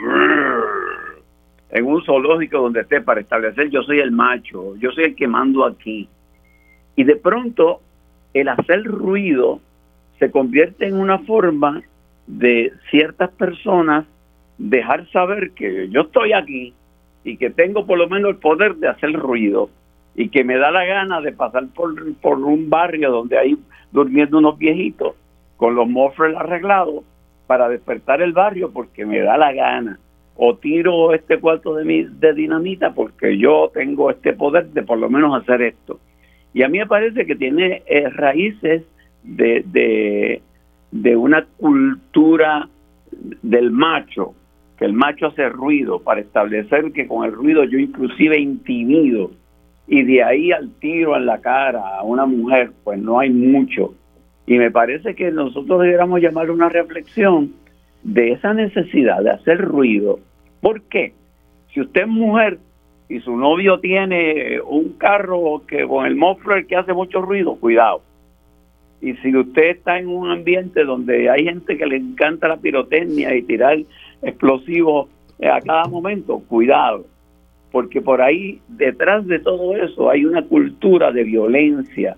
en un zoológico donde esté para establecer yo soy el macho, yo soy el que mando aquí. Y de pronto el hacer ruido se convierte en una forma de ciertas personas dejar saber que yo estoy aquí y que tengo por lo menos el poder de hacer ruido y que me da la gana de pasar por, por un barrio donde hay durmiendo unos viejitos con los mofres arreglados para despertar el barrio porque me da la gana o tiro este cuarto de, mi, de dinamita porque yo tengo este poder de por lo menos hacer esto. Y a mí me parece que tiene eh, raíces de, de, de una cultura del macho, que el macho hace ruido para establecer que con el ruido yo inclusive intimido y de ahí al tiro en la cara a una mujer, pues no hay mucho. Y me parece que nosotros deberíamos llamar una reflexión de esa necesidad de hacer ruido. ¿Por qué? Si usted es mujer y su novio tiene un carro que con el muffler que hace mucho ruido, cuidado. Y si usted está en un ambiente donde hay gente que le encanta la pirotecnia y tirar explosivos eh, a cada momento, cuidado, porque por ahí detrás de todo eso hay una cultura de violencia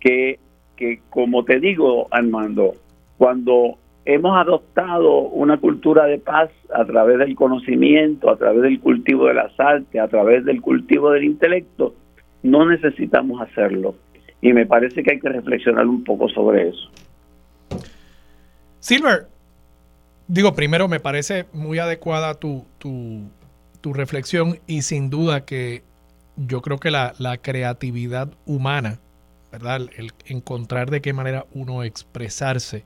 que, que como te digo, Armando, cuando hemos adoptado una cultura de paz a través del conocimiento, a través del cultivo de las artes, a través del cultivo del intelecto, no necesitamos hacerlo y me parece que hay que reflexionar un poco sobre eso. Silver, digo, primero me parece muy adecuada tu, tu, tu reflexión y sin duda que yo creo que la, la, creatividad humana, ¿verdad? El encontrar de qué manera uno expresarse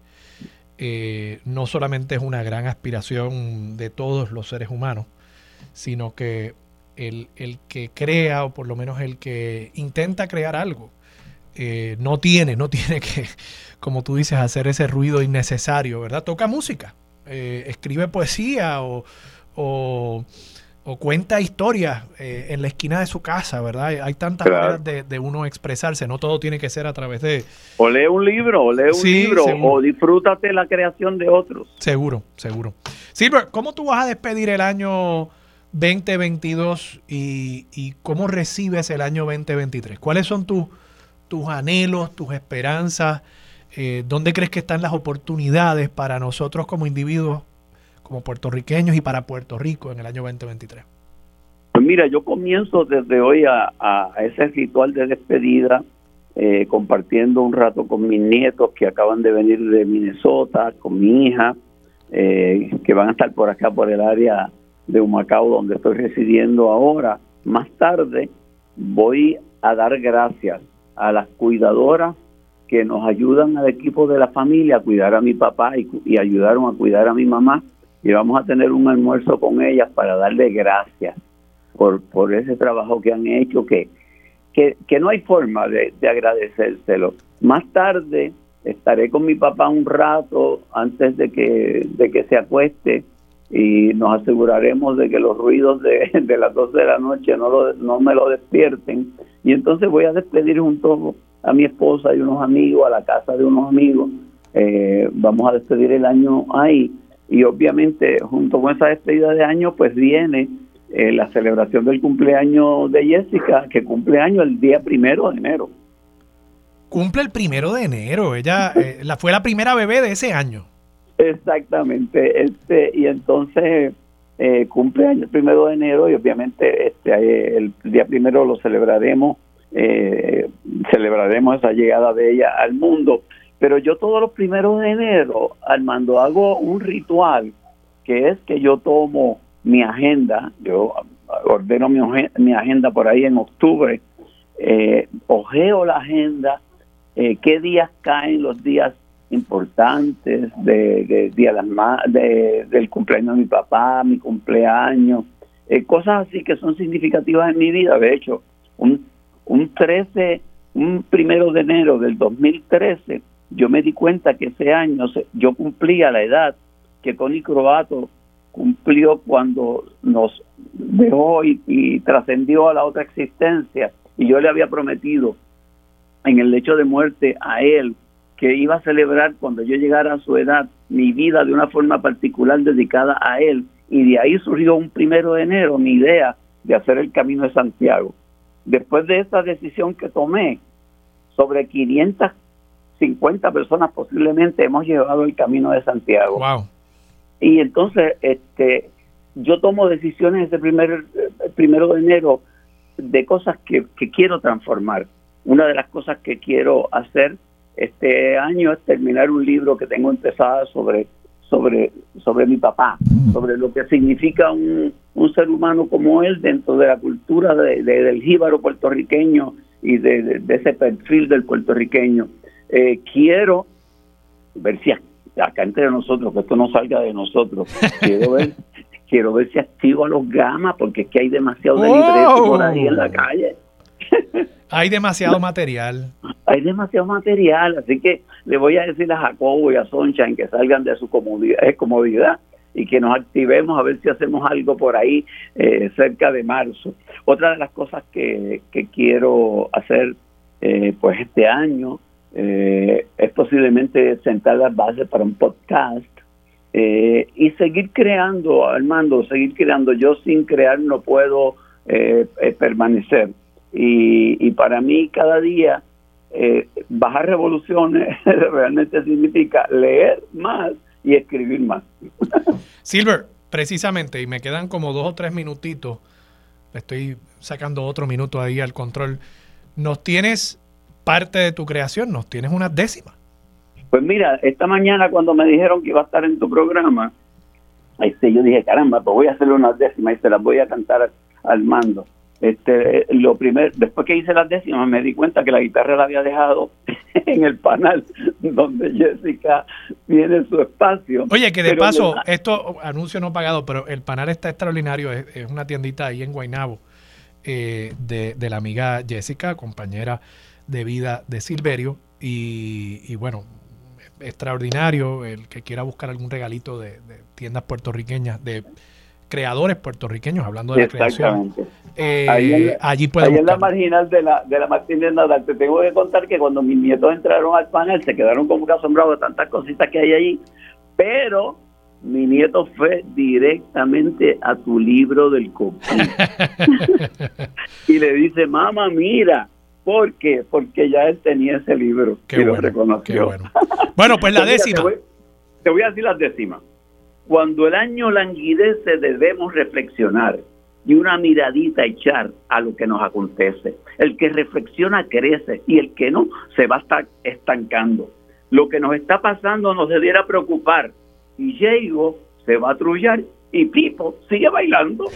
eh, no solamente es una gran aspiración de todos los seres humanos, sino que el, que crea, o por lo menos el que intenta crear algo, eh, no tiene, no tiene que, como tú dices, hacer ese ruido innecesario, ¿verdad? Toca música, eh, escribe poesía o, o, cuenta historias eh, en la esquina de su casa, ¿verdad? Hay tantas maneras de, uno expresarse, no todo tiene que ser a través de... O lee un libro, o lee un libro, o disfrútate la creación de otros. Seguro, seguro. Silver, ¿cómo tú vas a despedir el año 2022 y, y cómo recibes el año 2023? ¿Cuáles son tus, tus anhelos, tus esperanzas? Eh, ¿Dónde crees que están las oportunidades para nosotros como individuos, como puertorriqueños y para Puerto Rico en el año 2023? Pues mira, yo comienzo desde hoy a, ese ritual de despedida, eh, compartiendo un rato con mis nietos que acaban de venir de Minnesota, con mi hija, eh, que van a estar por acá, por el área de Humacao, donde estoy residiendo ahora. Más tarde voy a dar gracias a las cuidadoras que nos ayudan al equipo de la familia a cuidar a mi papá y, ayudaron a cuidar a mi mamá. Y vamos a tener un almuerzo con ellas para darle gracias por, por ese trabajo que han hecho, que, que, que no hay forma de, de agradecérselo. Más tarde estaré con mi papá un rato antes de que, de que se acueste y nos aseguraremos de que los ruidos de, de las 12 de la noche no, lo, no me lo despierten. Y entonces voy a despedir junto a mi esposa y unos amigos, a la casa de unos amigos. Eh, vamos a despedir el año ahí. Y obviamente, junto con esa despedida de año, pues viene eh, la celebración del cumpleaños de Jessica, que cumple año el día primero de enero. Cumple el primero de enero. Ella eh, la, fue la primera bebé de ese año. Exactamente. Este, y entonces eh, cumple año el primero de enero y obviamente este el día primero lo celebraremos eh, celebraremos esa llegada de ella al mundo. Pero yo todos los primeros de enero, Armando, hago un ritual que es que yo tomo mi agenda, yo ordeno mi, mi agenda por ahí en octubre, eh, ojeo la agenda, eh, qué días caen los días importantes de, día de, del cumpleaños de mi papá, mi cumpleaños, eh, cosas así que son significativas en mi vida. De hecho, un un 13, un primero de enero del 2013, yo me di cuenta que ese año yo cumplía la edad que Tony Croato cumplió cuando nos dejó y, trascendió a la otra existencia. Y yo le había prometido en el lecho de muerte a él que iba a celebrar cuando yo llegara a su edad mi vida de una forma particular dedicada a él. Y de ahí surgió un primero de enero mi idea de hacer el Camino de Santiago. Después de esa decisión que tomé, sobre 550 personas posiblemente hemos llevado el camino de Santiago. Y entonces, este, yo tomo decisiones ese primer primero de enero de cosas que, que quiero transformar. Una de las cosas que quiero hacer este año es terminar un libro que tengo empezado sobre sobre, sobre mi papá, sobre lo que significa un, un ser humano como él dentro de la cultura de, del jíbaro puertorriqueño y de, ese perfil del puertorriqueño. Eh, quiero ver si acá entre nosotros, que esto no salga de nosotros, quiero ver, quiero ver si activo a los gamas, porque es que hay demasiado de por ahí en la calle. Hay demasiado material. Hay demasiado material, así que le voy a decir a Jacobo y a Soncha en que salgan de su comodidad, eh, comodidad y que nos activemos a ver si hacemos algo por ahí eh, cerca de marzo. Otra de las cosas que, que quiero hacer eh, pues este año es posiblemente sentar las bases para un podcast y seguir creando, Armando, seguir creando. Yo sin crear no puedo permanecer. Y, para mí cada día eh, bajar revoluciones realmente significa leer más y escribir más. Silver, precisamente, y me quedan como dos o tres minutitos, estoy sacando otro minuto ahí al control, nos tienes parte de tu creación, nos tienes una décima. Pues mira, esta mañana cuando me dijeron que iba a estar en tu programa, este, yo dije, caramba, pues voy a hacerle una décima y se las voy a cantar al mando. Este, lo primero, después que hice las décimas me di cuenta que la guitarra la había dejado en el panel donde Jessica tiene su espacio. Oye, que de paso, esto anuncio no pagado, pero el panel está extraordinario, es, una tiendita ahí en Guaynabo eh, de, de, la amiga Jessica, compañera de vida de Silverio, y, y bueno, extraordinario el que quiera buscar algún regalito de, de tiendas puertorriqueñas, de creadores puertorriqueños, hablando de la creación. Eh, allí puede Ahí en la marginal de la, de la Martínez Nadal, te tengo que contar que cuando mis nietos entraron al panel se quedaron como que asombrados de tantas cositas que hay allí, pero mi nieto fue directamente a tu libro del COVID y le dice, mamá, mira, ¿por qué? Porque ya él tenía ese libro qué y lo reconoció. Bueno. bueno. pues la décima. te voy a decir las décimas. Cuando el año languidece debemos reflexionar y una miradita echar a lo que nos acontece. El que reflexiona crece y el que no se va a estar estancando. Lo que nos está pasando nos debiera preocupar y Diego se va a trullar y Pipo sigue bailando.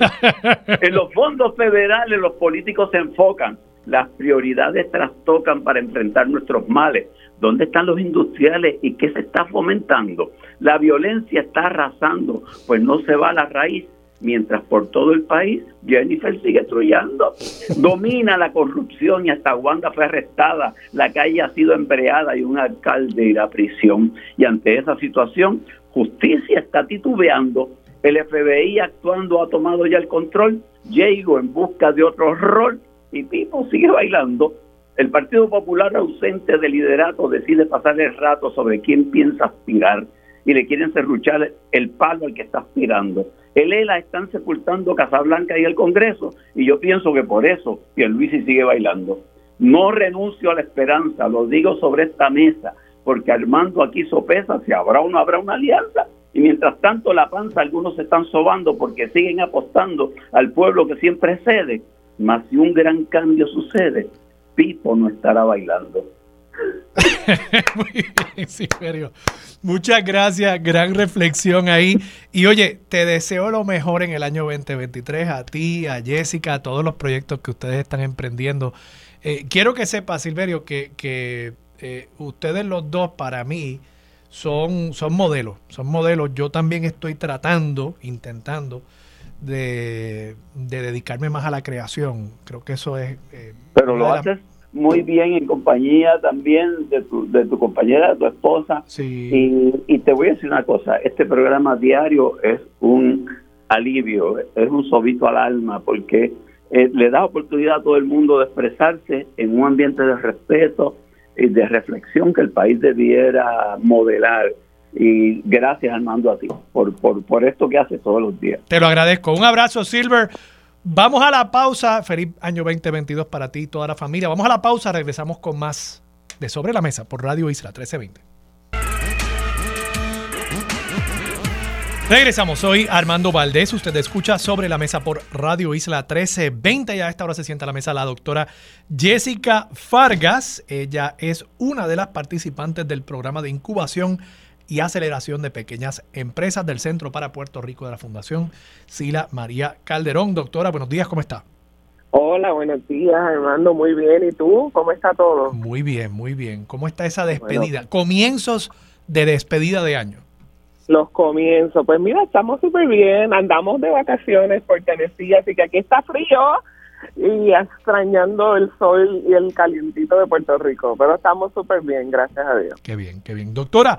en los fondos federales los políticos se enfocan, las prioridades trastocan para enfrentar nuestros males. ¿Dónde están los industriales y qué se está fomentando? La violencia está arrasando, pues no se va a la raíz, mientras por todo el país Jennifer sigue destruyendo. Domina la corrupción y hasta Wanda fue arrestada, la calle ha sido embreada y un alcalde irá a prisión. Y ante esa situación, justicia está titubeando, el FBI actuando ha tomado ya el control, Diego en busca de otro rol y Pipo sigue bailando. El Partido Popular ausente de liderato decide pasar el rato sobre quién piensa aspirar y le quieren serruchar el palo al que está aspirando. El ELA están sepultando Casablanca y el Congreso y yo pienso que por eso Pierluisi sigue bailando. No renuncio a la esperanza, lo digo sobre esta mesa, porque Armando aquí sopesa si habrá o no habrá una alianza. Y mientras tanto la panza algunos se están sobando porque siguen apostando al pueblo que siempre cede. Mas si un gran cambio sucede, Pipo no estará bailando. Muy bien, Silverio. Muchas gracias, gran reflexión ahí. Y oye, te deseo lo mejor en el año 2023 a ti, a Jessica, a todos los proyectos que ustedes están emprendiendo. Eh, quiero que sepa, Silverio, que, que eh, ustedes los dos para mí son, son modelos, son modelos. Yo también estoy tratando, intentando de, dedicarme más a la creación. Creo que eso es... Eh, Pero lo haces muy bien en compañía también de tu, de tu compañera, de tu esposa. Sí. Y, te voy a decir una cosa, este programa diario es un alivio, es un sobito al alma, porque eh, le da oportunidad a todo el mundo de expresarse en un ambiente de respeto y de reflexión que el país debiera modelar. Y gracias Armando a ti por, por, por esto que haces todos los días. Te lo agradezco. Un abrazo, Silver. Vamos a la pausa. Feliz año 2022 para ti y toda la familia. Vamos a la pausa. Regresamos con más de Sobre la Mesa por Radio Isla 1320. Regresamos, soy Armando Valdés, usted escucha sobre la mesa por Radio Isla 1320 y a esta hora se sienta a la mesa la doctora Jessica Fargas, ella es una de las participantes del programa de incubación y aceleración de pequeñas empresas del Centro para Puerto Rico de la Fundación Sila María Calderón. Doctora, buenos días, ¿cómo está? Hola, buenos días, Armando, muy bien. ¿Y tú? ¿Cómo está todo? Muy bien, muy bien. ¿Cómo está esa despedida? Comienzos de despedida de año. Los comienzos, pues mira, estamos súper bien, andamos de vacaciones por Tennessee, así que aquí está frío y extrañando el sol y el calientito de Puerto Rico, pero estamos súper bien, gracias a Dios. Qué bien, qué bien. Doctora,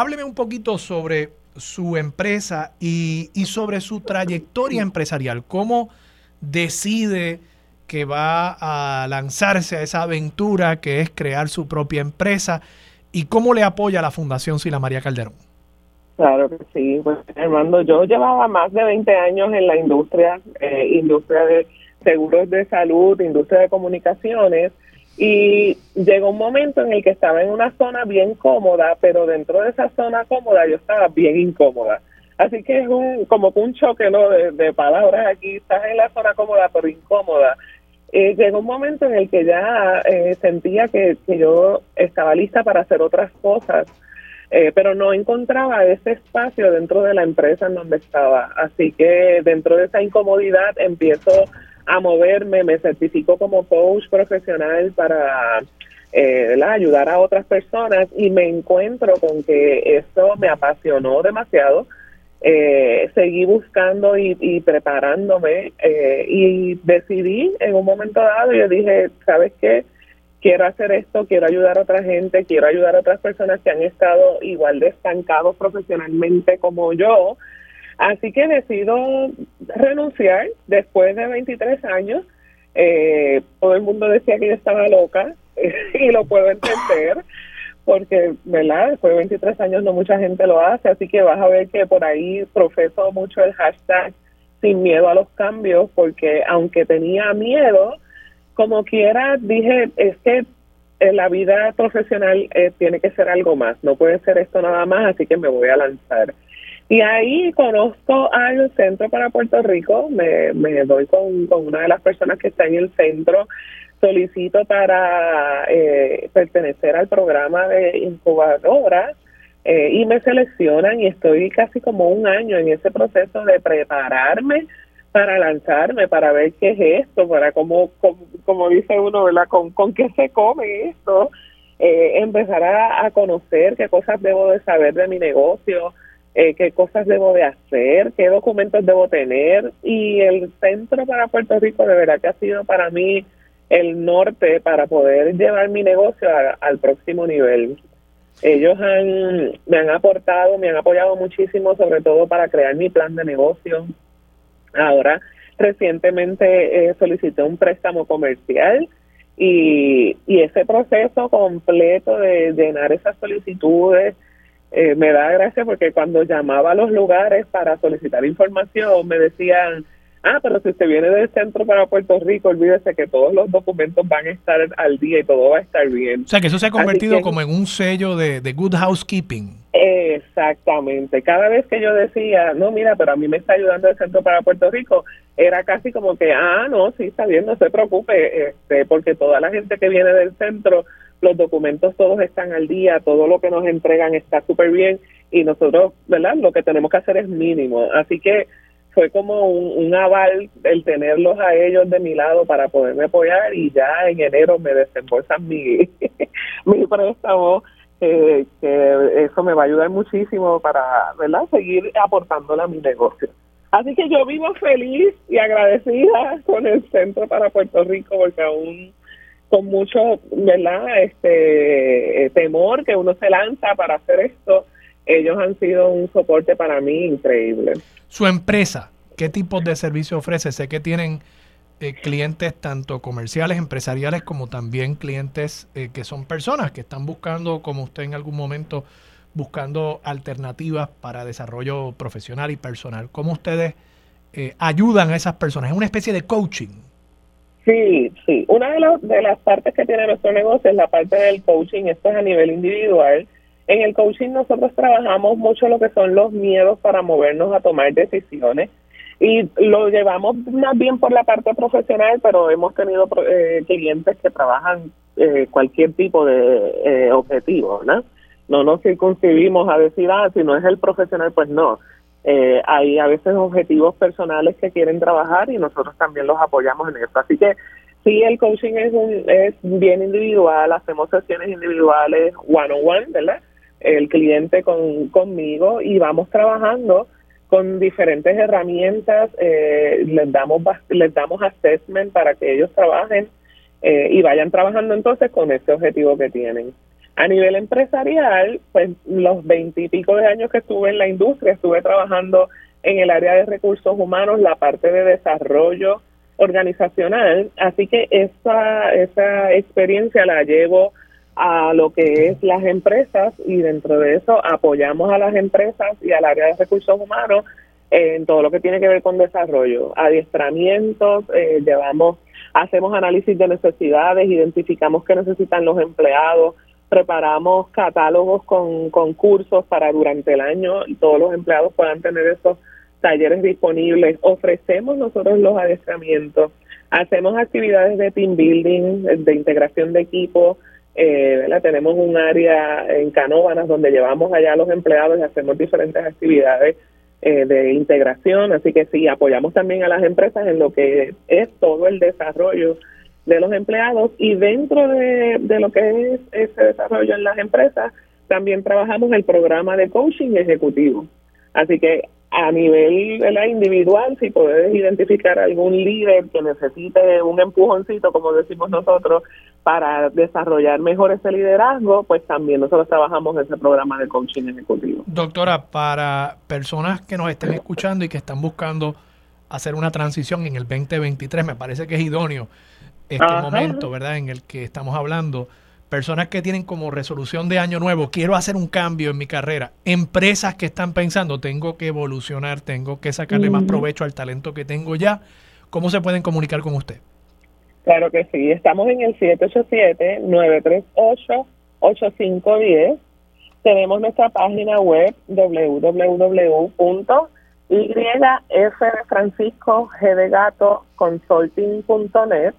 hábleme un poquito sobre su empresa y, sobre su trayectoria empresarial. ¿Cómo decide que va a lanzarse a esa aventura que es crear su propia empresa y cómo le apoya la Fundación Sila María Calderón? Claro que sí, pues Armando, yo llevaba más de 20 años en la industria, eh, industria de seguros de salud, industria de comunicaciones, y llegó un momento en el que estaba en una zona bien cómoda, pero dentro de esa zona cómoda yo estaba bien incómoda. Así que es un, como un choque ¿no? de, palabras aquí, estás en la zona cómoda pero incómoda. Eh, llegó un momento en el que ya eh, sentía que, yo estaba lista para hacer otras cosas, eh, pero no encontraba ese espacio dentro de la empresa en donde estaba. Así que dentro de esa incomodidad empiezo a moverme, me certifico como coach profesional para eh, ayudar a otras personas y me encuentro con que esto me apasionó demasiado. Eh, seguí buscando y, preparándome eh, y decidí en un momento dado, yo dije, ¿sabes qué? Quiero hacer esto, quiero ayudar a otra gente, quiero ayudar a otras personas que han estado igual de estancados profesionalmente como yo. Así que decido renunciar después de 23 años. Eh, todo el mundo decía que yo estaba loca y lo puedo entender porque, ¿verdad? Después de 23 años no mucha gente lo hace, así que vas a ver que por ahí profeso mucho el hashtag sin miedo a los cambios, porque aunque tenía miedo, como quiera, dije, es que en la vida profesional eh, tiene que ser algo más, no puede ser esto nada más, así que me voy a lanzar. Y ahí conozco al Centro para Puerto Rico, me, me doy con, con una de las personas que está en el centro, solicito para eh, pertenecer al programa de incubadora eh, y me seleccionan y estoy casi como un año en ese proceso de prepararme para lanzarme, para ver qué es esto, para cómo, como, dice uno, ¿verdad? Con, con qué se come esto, eh, empezar a, conocer qué cosas debo de saber de mi negocio, eh, qué cosas debo de hacer, qué documentos debo tener. Y el Centro para Puerto Rico de verdad que ha sido para mí el norte para poder llevar mi negocio al próximo nivel. Ellos han, me han aportado, me han apoyado muchísimo, sobre todo para crear mi plan de negocio. Ahora, recientemente eh, solicité un préstamo comercial y, y ese proceso completo de llenar esas solicitudes eh, me da gracia porque cuando llamaba a los lugares para solicitar información me decían Ah, pero si usted viene del centro para Puerto Rico, olvídese que todos los documentos van a estar al día y todo va a estar bien. O sea, que eso se ha convertido como en un sello de, good housekeeping. Exactamente. Cada vez que yo decía, no, mira, pero a mí me está ayudando el centro para Puerto Rico, era casi como que, ah, no, sí, está bien, no se preocupe, este, porque toda la gente que viene del centro, los documentos todos están al día, todo lo que nos entregan está súper bien y nosotros, ¿verdad? Lo que tenemos que hacer es mínimo. Así que fue como un, aval el tenerlos a ellos de mi lado para poderme apoyar y ya en enero me desembolsan mi, mi préstamo, que eso me va a ayudar muchísimo para ¿verdad? seguir aportándole a mi negocio. Así que yo vivo feliz y agradecida con el Centro para Puerto Rico porque aún con mucho verdad este temor que uno se lanza para hacer esto ellos han sido un soporte para mí increíble. Su empresa, ¿qué tipo de servicio ofrece? Sé que tienen eh, clientes tanto comerciales, empresariales, como también clientes eh, que son personas que están buscando, como usted en algún momento, buscando alternativas para desarrollo profesional y personal. ¿Cómo ustedes eh, ayudan a esas personas? Es una especie de coaching. Sí, sí. Una de, de las partes que tiene nuestro negocio es la parte del coaching. Esto es a nivel individual en el coaching nosotros trabajamos mucho lo que son los miedos para movernos a tomar decisiones y lo llevamos más bien por la parte profesional, pero hemos tenido eh, clientes que trabajan eh, cualquier tipo de eh, objetivo, ¿no? No nos circunscribimos a decir, ah, si no es el profesional, pues no. Eh, hay a veces objetivos personales que quieren trabajar y nosotros también los apoyamos en eso. Así que sí, el coaching es, un, es bien individual, hacemos sesiones individuales one-on-one, -on -one, ¿verdad? el cliente con, conmigo y vamos trabajando con diferentes herramientas, eh, les damos les damos assessment para que ellos trabajen eh, y vayan trabajando entonces con ese objetivo que tienen. A nivel empresarial, pues los veintipico de años que estuve en la industria, estuve trabajando en el área de recursos humanos, la parte de desarrollo organizacional, así que esa, esa experiencia la llevo a lo que es las empresas y dentro de eso apoyamos a las empresas y al área de recursos humanos en todo lo que tiene que ver con desarrollo, adiestramientos, eh, llevamos, hacemos análisis de necesidades, identificamos qué necesitan los empleados, preparamos catálogos con, con cursos para durante el año todos los empleados puedan tener esos talleres disponibles, ofrecemos nosotros los adiestramientos, hacemos actividades de team building, de integración de equipos, eh, tenemos un área en Canóvanas donde llevamos allá a los empleados y hacemos diferentes actividades eh, de integración, así que sí, apoyamos también a las empresas en lo que es todo el desarrollo de los empleados y dentro de, de lo que es ese desarrollo en las empresas, también trabajamos el programa de coaching ejecutivo. Así que a nivel individual, si puedes identificar algún líder que necesite un empujoncito, como decimos nosotros, para desarrollar mejor ese liderazgo, pues también nosotros trabajamos ese programa de coaching ejecutivo. Doctora, para personas que nos estén escuchando y que están buscando hacer una transición en el 2023, me parece que es idóneo este momento, ¿verdad?, en el que estamos hablando personas que tienen como resolución de año nuevo, quiero hacer un cambio en mi carrera, empresas que están pensando, tengo que evolucionar, tengo que sacarle más provecho al talento que tengo ya, ¿cómo se pueden comunicar con usted? Claro que sí, estamos en el 787-938-8510. Tenemos nuestra página web www.yfdefranciscogedegato.consulting.net,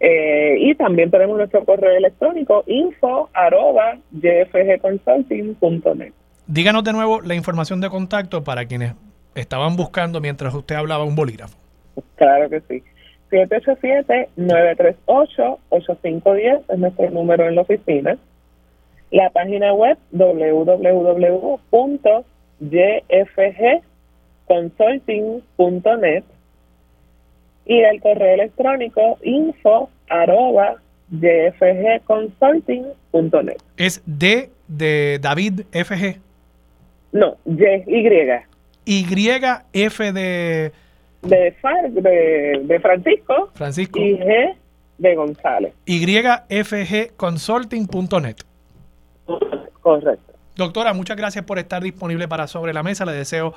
eh, y también tenemos nuestro correo electrónico info arroba jfgconsulting.net. Díganos de nuevo la información de contacto para quienes estaban buscando mientras usted hablaba un bolígrafo. Claro que sí. 787-938-8510 es nuestro número en la oficina. La página web www.jfgconsulting.net y el correo electrónico info arroba jfgconsulting.net. ¿Es D de David FG? No, Y, Y. Y, F de... De, de, de Francisco. Francisco. Y G de González. YFGconsulting.net. Correcto. Doctora, muchas gracias por estar disponible para Sobre la Mesa. Le deseo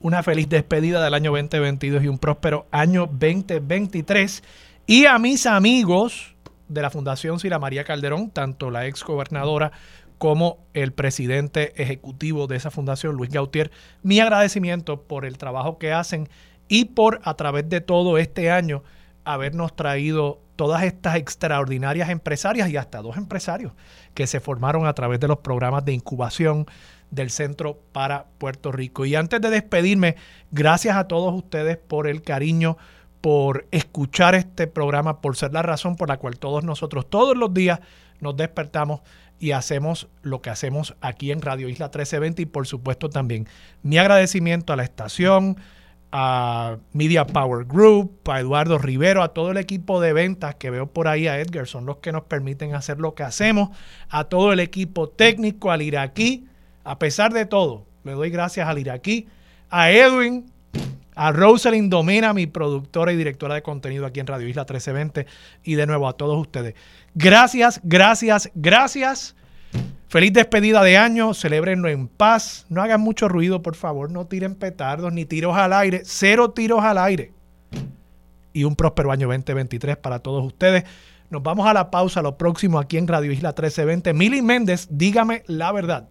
una feliz despedida del año 2022 y un próspero año 2023. Y a mis amigos de la Fundación Sira María Calderón, tanto la ex gobernadora como el presidente ejecutivo de esa fundación, Luis Gautier, mi agradecimiento por el trabajo que hacen y por a través de todo este año habernos traído todas estas extraordinarias empresarias y hasta dos empresarios que se formaron a través de los programas de incubación del Centro para Puerto Rico. Y antes de despedirme, gracias a todos ustedes por el cariño, por escuchar este programa, por ser la razón por la cual todos nosotros todos los días nos despertamos y hacemos lo que hacemos aquí en Radio Isla 1320 y por supuesto también mi agradecimiento a la estación, a Media Power Group, a Eduardo Rivero, a todo el equipo de ventas que veo por ahí, a Edgar, son los que nos permiten hacer lo que hacemos, a todo el equipo técnico, al iraquí, a pesar de todo, le doy gracias al iraquí, a Edwin, a Rosalind Domina, mi productora y directora de contenido aquí en Radio Isla 1320, y de nuevo a todos ustedes. Gracias, gracias, gracias. Feliz despedida de año, celebrenlo en paz, no hagan mucho ruido, por favor, no tiren petardos ni tiros al aire, cero tiros al aire. Y un próspero año 2023 para todos ustedes. Nos vamos a la pausa, lo próximo aquí en Radio Isla 1320. Mili Méndez, dígame la verdad.